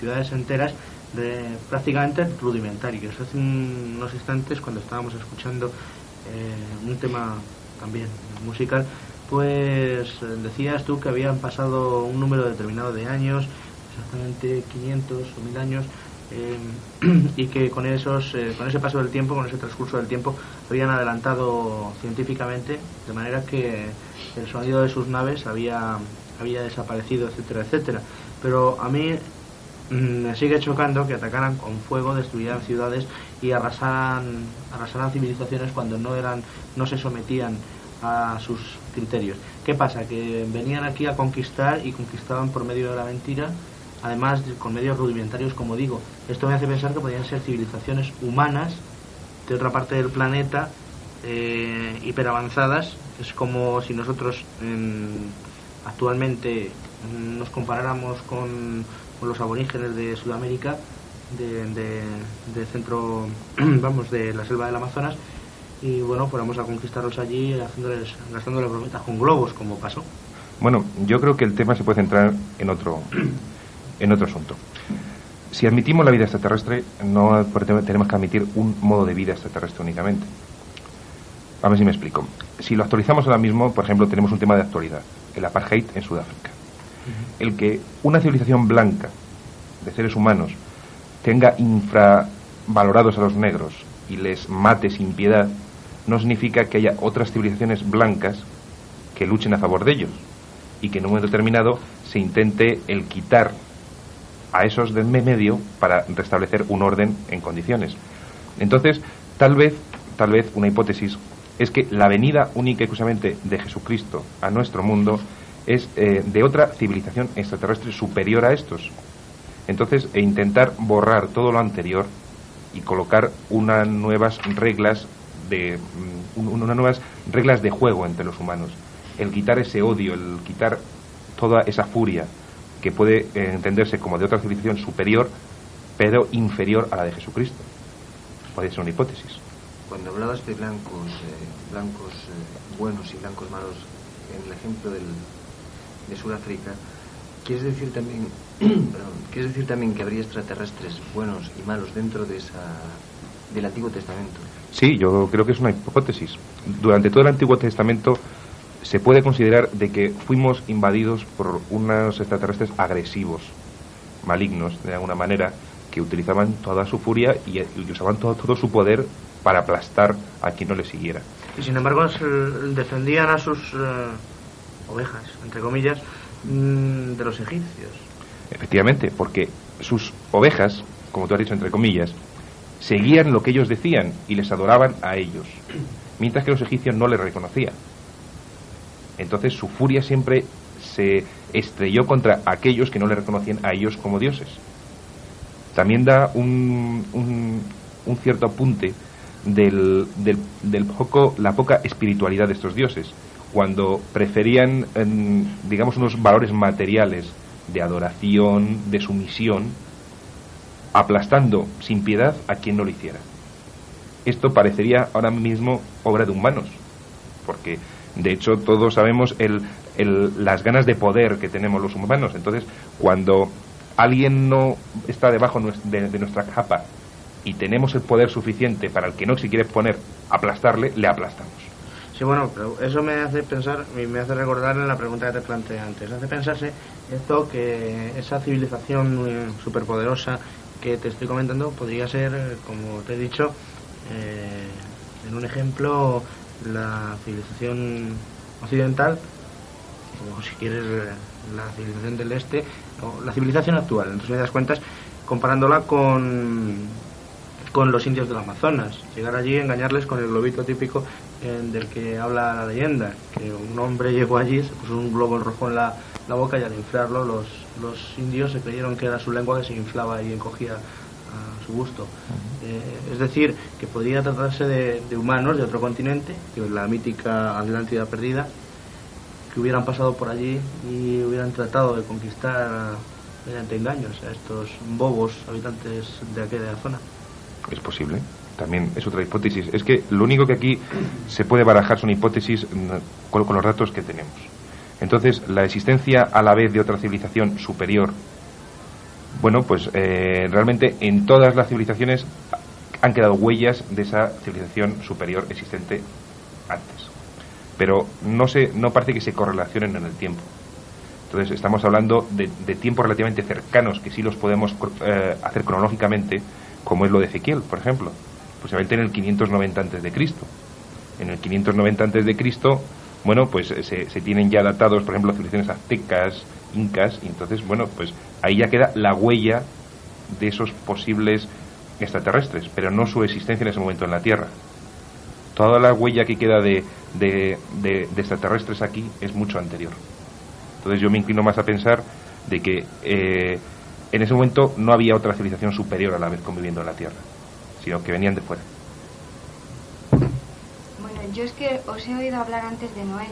ciudades enteras de, prácticamente rudimentarios. Hace unos instantes, cuando estábamos escuchando eh, un tema también musical, pues eh, decías tú que habían pasado un número determinado de años, exactamente 500 o 1000 años, eh, y que con esos eh, con ese paso del tiempo con ese transcurso del tiempo habían adelantado científicamente de manera que el sonido de sus naves había había desaparecido etcétera etcétera pero a mí me sigue chocando que atacaran con fuego destruyeran ciudades y arrasaran arrasaran civilizaciones cuando no eran no se sometían a sus criterios qué pasa que venían aquí a conquistar y conquistaban por medio de la mentira además con medios rudimentarios, como digo. Esto me hace pensar que podrían ser civilizaciones humanas de otra parte del planeta, eh, hiperavanzadas. Es como si nosotros actualmente nos comparáramos con, los aborígenes de Sudamérica, de, centro, vamos, de la selva del Amazonas, y bueno, fuéramos a conquistarlos allí haciéndoles, gastándoles brometas con globos, como pasó. Bueno, yo creo que el tema se puede centrar en otro, en otro asunto. Si admitimos la vida extraterrestre, no tenemos que admitir un modo de vida extraterrestre únicamente. A ver si me explico. Si lo actualizamos ahora mismo, por ejemplo, tenemos un tema de actualidad, el apartheid en Sudáfrica. El que una civilización blanca de seres humanos tenga infravalorados a los negros y les mate sin piedad, no significa que haya otras civilizaciones blancas que luchen a favor de ellos y que en un momento determinado se intente el quitar a esos de medio para restablecer un orden en condiciones. Entonces, tal vez, tal vez una hipótesis es que la venida única y exclusivamente de Jesucristo a nuestro mundo es eh, de otra civilización extraterrestre superior a estos. Entonces, e intentar borrar todo lo anterior y colocar unas nuevas reglas de mm, unas nuevas reglas de juego entre los humanos. El quitar ese odio, el quitar toda esa furia, que puede eh, entenderse como de otra civilización superior, pero inferior a la de Jesucristo. Puede ser una hipótesis. Cuando hablabas de blancos, eh, blancos eh, buenos y blancos malos, en el ejemplo del, de Sudáfrica, ¿quieres decir también, ¿quieres decir también que habría extraterrestres buenos y malos dentro de esa del Antiguo Testamento? Sí, yo creo que es una hipótesis. Durante todo el Antiguo Testamento se puede considerar de que fuimos invadidos por unos extraterrestres agresivos, malignos de alguna manera, que utilizaban toda su furia y, usaban todo, su poder para aplastar a quien no le siguiera. Y sin embargo defendían a sus eh, ovejas, entre comillas, mm, de los egipcios. Efectivamente, porque sus ovejas, como tú has dicho entre comillas, seguían lo que ellos decían y les adoraban a ellos, mientras que los egipcios no les reconocían. Entonces su furia siempre se estrelló contra aquellos que no le reconocían a ellos como dioses. También da un, un, cierto apunte del, del, poco, la poca espiritualidad de estos dioses, cuando preferían, digamos, unos valores materiales de adoración, de sumisión, aplastando sin piedad a quien no lo hiciera. Esto parecería ahora mismo obra de humanos, porque de hecho, todos sabemos el, las ganas de poder que tenemos los humanos. Entonces, cuando alguien no está debajo de, nuestra capa y tenemos el poder suficiente para el que no se quiere poner, aplastarle, le aplastamos. Sí, bueno, pero eso me hace pensar me hace recordar la pregunta que te planteé antes. Hace pensarse esto que esa civilización superpoderosa que te estoy comentando podría ser, como te he dicho, eh, en un ejemplo la civilización occidental, o si quieres la civilización del este, o la civilización actual, en resumidas cuentas, comparándola con, con los indios del Amazonas. Llegar allí y engañarles con el globito típico eh, del que habla la leyenda, que un hombre llegó allí, se puso un globo rojo en la, la boca y al inflarlo los, los indios se creyeron que era su lengua que se inflaba y encogía a su gusto. Eh, es decir, que podría tratarse de, humanos de otro continente, que es la mítica Atlántida perdida, que hubieran pasado por allí y hubieran tratado de conquistar mediante engaños a estos bobos habitantes de aquella zona. Es posible. También es otra hipótesis. Es que lo único que aquí se puede barajar son hipótesis mm, con, los datos que tenemos. Entonces, la existencia a la vez de otra civilización superior, bueno, pues eh, realmente en todas las civilizaciones han quedado huellas de esa civilización superior existente antes. Pero no, se, no parece que se correlacionen en el tiempo. Entonces estamos hablando de, de tiempos relativamente cercanos que sí los podemos eh, hacer cronológicamente, como es lo de Ezequiel, por ejemplo, posiblemente en el 590 antes de Cristo. En el 590 antes de Cristo, bueno, pues se, se tienen ya datados, por ejemplo, civilizaciones aztecas, incas, y entonces, bueno, pues ahí ya queda la huella de esos posibles extraterrestres, pero no su existencia en ese momento en la Tierra. Toda la huella que queda de, de, de, de extraterrestres aquí es mucho anterior. Entonces yo me inclino más a pensar de que eh, en ese momento no había otra civilización superior a la vez conviviendo en la Tierra, sino que venían de fuera. Bueno, yo es que os he oído hablar antes de Noé.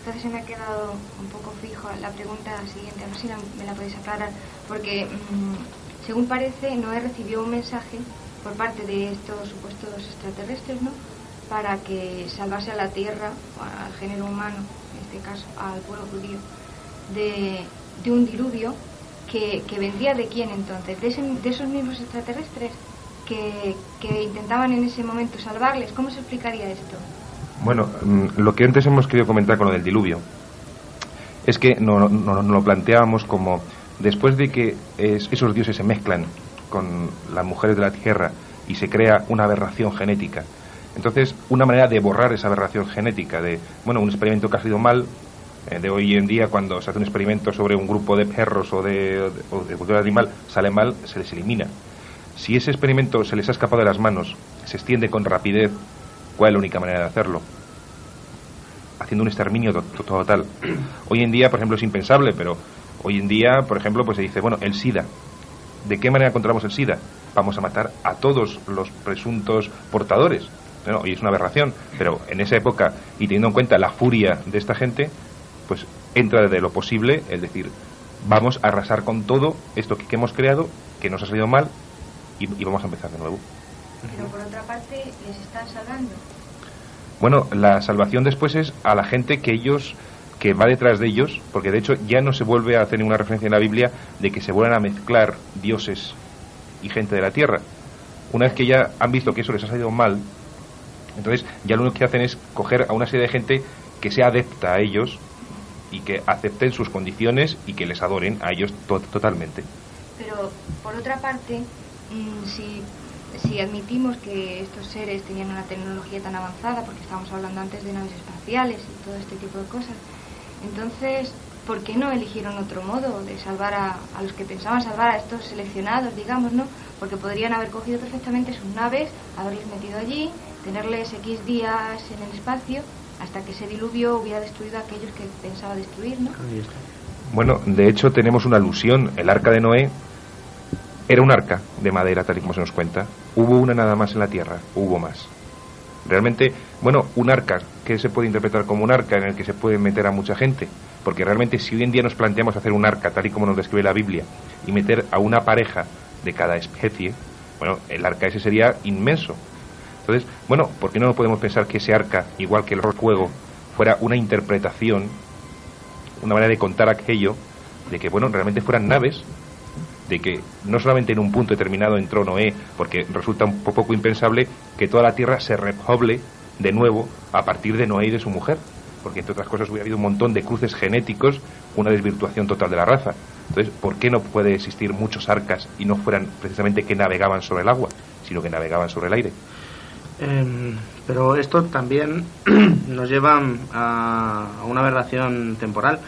Entonces se me ha quedado un poco fijo la pregunta siguiente, a ver si me la podéis aclarar. Porque, mm, según parece, Noé recibió un mensaje por parte de estos supuestos extraterrestres, ¿no? Para que salvase a la tierra, al género humano, en este caso, al pueblo judío, de un diluvio que, que vendría de quién entonces? De, de esos mismos extraterrestres que, que intentaban en ese momento salvarles. ¿Cómo se explicaría esto? Bueno, mm, lo que antes hemos querido comentar con lo del diluvio es que no, no- nos lo planteábamos como después de que es- esos dioses se mezclan con las mujeres de la tierra y se crea una aberración genética. Entonces, una manera de borrar esa aberración genética, de, bueno, un experimento que ha sido mal, de hoy en día cuando se hace un experimento sobre un grupo de perros o de, o de cultura animal, sale mal, se les elimina. Si ese experimento se les ha escapado de las manos, se extiende con rapidez, ¿cuál es la única manera de hacerlo? Haciendo un exterminio to- to- total. Hoy en día, por ejemplo, es impensable, pero hoy en día, por ejemplo, pues se dice, bueno, el SIDA. ¿De qué manera controlamos el SIDA? Vamos a matar a todos los presuntos portadores. Bueno, y es una aberración, pero en esa época, y teniendo en cuenta la furia de esta gente, pues entra de lo posible, es decir, vamos a arrasar con todo esto que, que hemos creado, que nos ha salido mal, y, y vamos a empezar de nuevo. Pero por otra parte, les están salvando. Bueno, la salvación después es a la gente que ellos, que va detrás de ellos, porque de hecho ya no se vuelve a hacer ninguna referencia en la Biblia de que se vuelvan a mezclar dioses y gente de la tierra. Una vez que ya han visto que eso les ha salido mal, entonces ya lo único que hacen es coger a una serie de gente que sea adepta a ellos y que acepten sus condiciones y que les adoren a ellos to- totalmente. Pero por otra parte, mm, si, si admitimos que estos seres tenían una tecnología tan avanzada, porque estábamos hablando antes de naves espaciales y todo este tipo de cosas, entonces, ¿por qué no eligieron otro modo de salvar a, a los que pensaban salvar a estos seleccionados, digamos, ¿no? Porque podrían haber cogido perfectamente sus naves, haberles metido allí, tenerles X días en el espacio, hasta que ese diluvio hubiera destruido a aquellos que pensaba destruir, ¿no? Bueno, de hecho tenemos una alusión. El arca de Noé era un arca de madera, tal y como se nos cuenta. Hubo una nada más en la tierra, hubo más. Realmente, bueno, un arca, ¿qué se puede interpretar como un arca en el que se puede meter a mucha gente? Porque realmente si hoy en día nos planteamos hacer un arca, tal y como nos describe la Biblia, y meter a una pareja de cada especie, bueno, el arca ese sería inmenso. Entonces, bueno, ¿por qué no podemos pensar que ese arca, igual que el juego, fuera una interpretación una manera de contar aquello de que, bueno, realmente fueran naves, de que no solamente en un punto determinado entró Noé, porque resulta un po- poco impensable que toda la tierra se repoble de nuevo a partir de Noé y de su mujer, porque entre otras cosas hubiera habido un montón de cruces genéticos, una desvirtuación total de la raza. Entonces, ¿por qué no puede existir muchos arcas y no fueran precisamente que navegaban sobre el agua, sino que navegaban sobre el aire? Em, pero esto también nos lleva a, una aberración temporal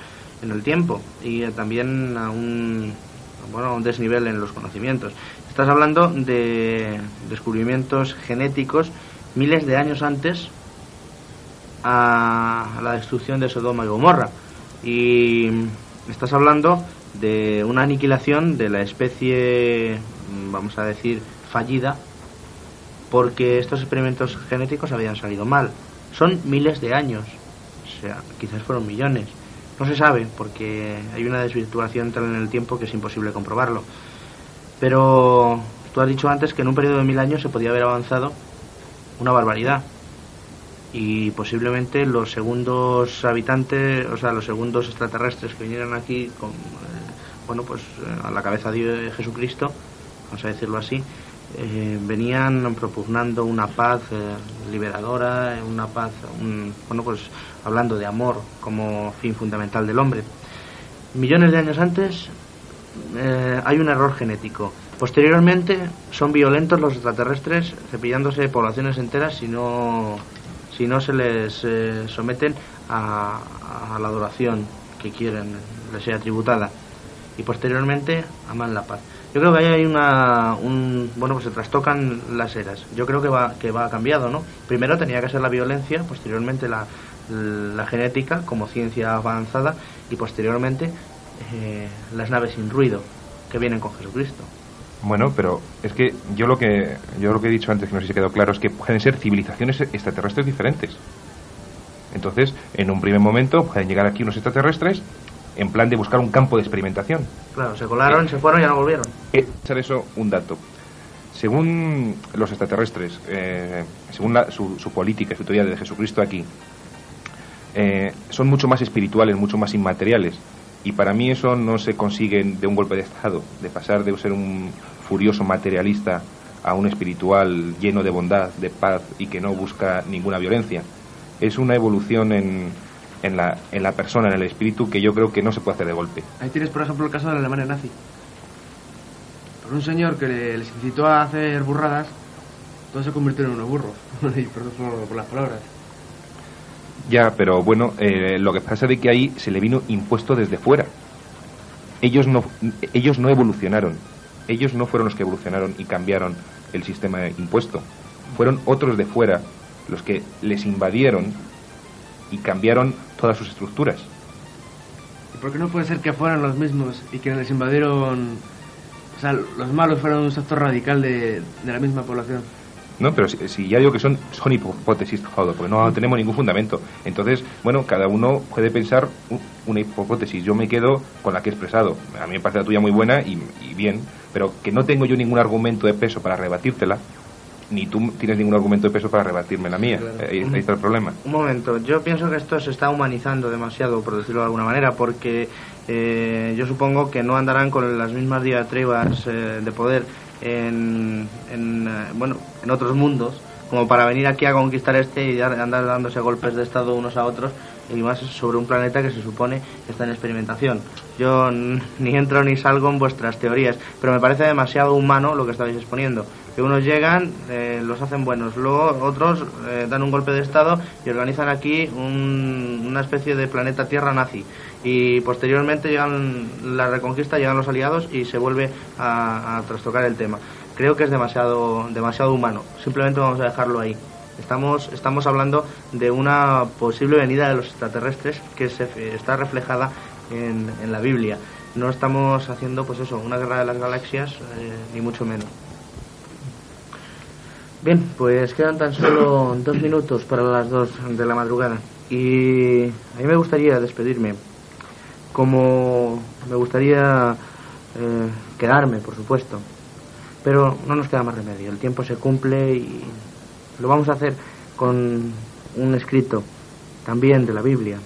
en el tiempo y también a un, bueno, a un desnivel en los conocimientos. Estás hablando de descubrimientos genéticos miles de años antes a, a la destrucción de Sodoma y Gomorra. Y estás hablando de una aniquilación de la especie, mm, vamos a decir, fallida porque estos experimentos genéticos habían salido mal. Son miles de años, o sea, quizás fueron millones, No se sabe, porque hay una desvirtuación tal en el tiempo que es imposible comprobarlo. Pero tú has dicho antes que en un periodo de mil años se podía haber avanzado una barbaridad. Y posiblemente los segundos habitantes, o sea, los segundos extraterrestres que vinieran aquí con, eh, bueno, pues eh, a la cabeza de Jesucristo, vamos a decirlo así, eh, venían propugnando una paz eh, liberadora, una paz, un- bueno, pues hablando de amor como fin fundamental del hombre. Millones de años antes eh, hay un error genético. Posteriormente son violentos los extraterrestres, cepillándose poblaciones enteras si no, si no se les eh, someten a la adoración que quieren les sea tributada. Y posteriormente aman la paz. Yo creo que ahí hay una, un, bueno, pues se trastocan las eras. Yo creo que va, que va cambiado, ¿no? Primero tenía que ser la violencia, posteriormente la, la genética como ciencia avanzada y posteriormente eh, las naves sin ruido que vienen con Jesucristo. Bueno, pero es que yo lo que yo lo que he dicho antes, que no sé si quedó claro, es que pueden ser civilizaciones extraterrestres diferentes. Entonces, en un primer momento pueden llegar aquí unos extraterrestres en plan de buscar un campo de experimentación. Claro, se colaron, se fueron y ya no volvieron. Eh, echar eso un dato. Según los extraterrestres, eh, según la- su, su política su teoría de Jesucristo aquí, eh, son mucho más espirituales, mucho más inmateriales. Y para mí eso no se consigue de un golpe de Estado, de pasar de ser un furioso materialista a un espiritual lleno de bondad, de paz y que no busca ninguna violencia. Es una evolución en, en, la, en la persona, en el espíritu, que yo creo que no se puede hacer de golpe. Ahí tienes, por ejemplo, el caso de la Alemania nazi. Por un señor que le- les incitó a hacer burradas, todos se convirtieron en unos burros. y perdón por, por las palabras. Ya, pero bueno, eh, lo que pasa de que ahí se le vino impuesto desde fuera. Ellos no, ellos no evolucionaron. Ellos no fueron los que evolucionaron y cambiaron el sistema impuesto. Fueron otros de fuera los que les invadieron y cambiaron todas sus estructuras. ¿Y por qué no puede ser que fueran los mismos y que les invadieron... O sea, los malos fueran un sector radical de, de la misma población? No, pero si, si ya digo que son, son hipótesis, joder, porque no tenemos ningún fundamento. Entonces, bueno, cada uno puede pensar una hipótesis. Yo me quedo con la que he expresado. A mí me parece la tuya muy buena y, y bien, pero que no tengo yo ningún argumento de peso para rebatírtela, ni tú tienes ningún argumento de peso para rebatirme la mía. Ahí, ahí está el problema. Un momento, yo pienso que esto se está humanizando demasiado, por decirlo de alguna manera, porque eh, yo supongo que no andarán con las mismas diatribas eh, de poder en, en, eh, bueno, en otros mundos, como para venir aquí a conquistar este y dar- andar dándose golpes de estado unos a otros, y más sobre un planeta que se supone que está en experimentación. Yo ni entro ni salgo en vuestras teorías, pero me parece demasiado humano lo que estáis exponiendo. Que unos llegan, eh, los hacen buenos, luego otros eh, dan un golpe de estado y organizan aquí un- una especie de planeta Tierra nazi. Y posteriormente llegan la reconquista, llegan los aliados y se vuelve a, a trastocar el tema. Creo que es demasiado, demasiado humano. Simplemente vamos a dejarlo ahí. Estamos, estamos hablando de una posible venida de los extraterrestres que se está reflejada en, en la Biblia. No estamos haciendo, pues eso, una guerra de las galaxias, eh, ni mucho menos. Bien, pues quedan tan solo dos minutos para las dos de la madrugada. Y a mí me gustaría despedirme. Como me gustaría eh, quedarme, por supuesto. Pero no nos queda más remedio. El tiempo se cumple y lo vamos a hacer con un escrito también de la Biblia.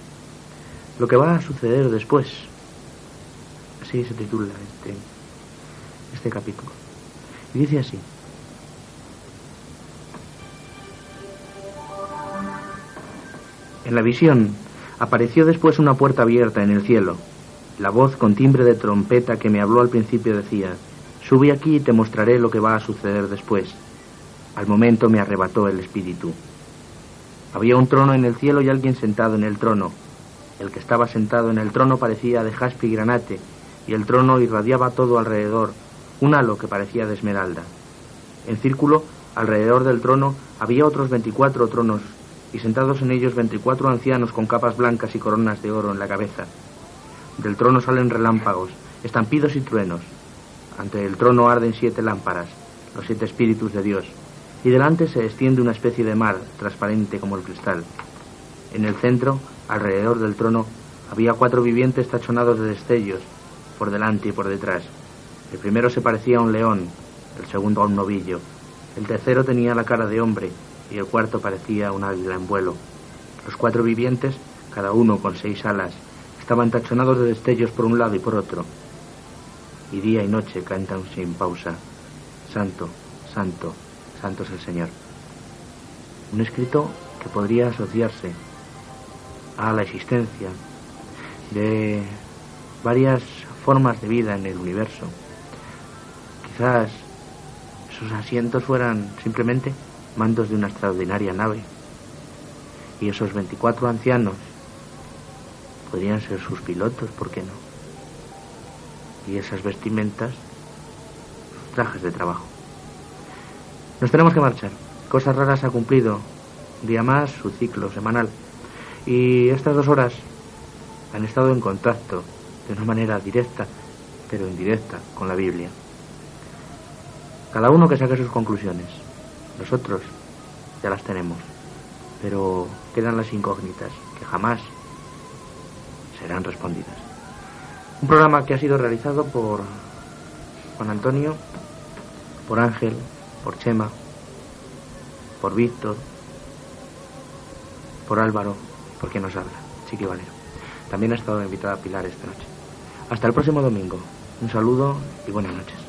Lo que va a suceder después. Así se titula este, este capítulo. Y dice así. En la visión apareció después una puerta abierta en el cielo. La voz con timbre de trompeta que me habló al principio decía, Sube aquí y te mostraré lo que va a suceder después. Al momento me arrebató el espíritu. Había un trono en el cielo y alguien sentado en el trono. El que estaba sentado en el trono parecía de jaspe y granate, y el trono irradiaba todo alrededor, un halo que parecía de esmeralda. En círculo, alrededor del trono, había otros veinticuatro tronos, y sentados en ellos veinticuatro ancianos con capas blancas y coronas de oro en la cabeza. Del trono salen relámpagos, estampidos y truenos. Ante el trono arden siete lámparas, los siete espíritus de Dios, y delante se extiende una especie de mar, transparente como el cristal. En el centro, alrededor del trono, Había cuatro vivientes tachonados de destellos, por delante y por detrás. El primero se parecía a un león, el segundo a un novillo, el tercero tenía la cara de hombre y el cuarto parecía un águila en vuelo. Los cuatro vivientes, cada uno con seis alas, estaban tachonados de destellos por un lado y por otro. Y día y noche cantan sin pausa. Santo, santo, santo es el Señor. Un escrito que podría asociarse a la existencia de varias formas de vida en el universo. Quizás esos asientos fueran simplemente mandos de una extraordinaria nave. Y esos 24 ancianos podrían ser sus pilotos, ¿por qué no? Y esas vestimentas, sus trajes de trabajo. Nos tenemos que marchar. Cosas raras ha cumplido día más su ciclo semanal. Y estas dos horas han estado en contacto de una manera directa, pero indirecta, con la Biblia. Cada uno que saque sus conclusiones. Nosotros ya las tenemos, pero quedan las incógnitas que jamás serán respondidas. Un programa que ha sido realizado por Juan Antonio, por Ángel, por Chema, por Víctor, por Álvaro, por quien nos habla, Chiqui Valero. También ha estado invitada Pilar esta noche. Hasta el próximo domingo. Un saludo y buenas noches.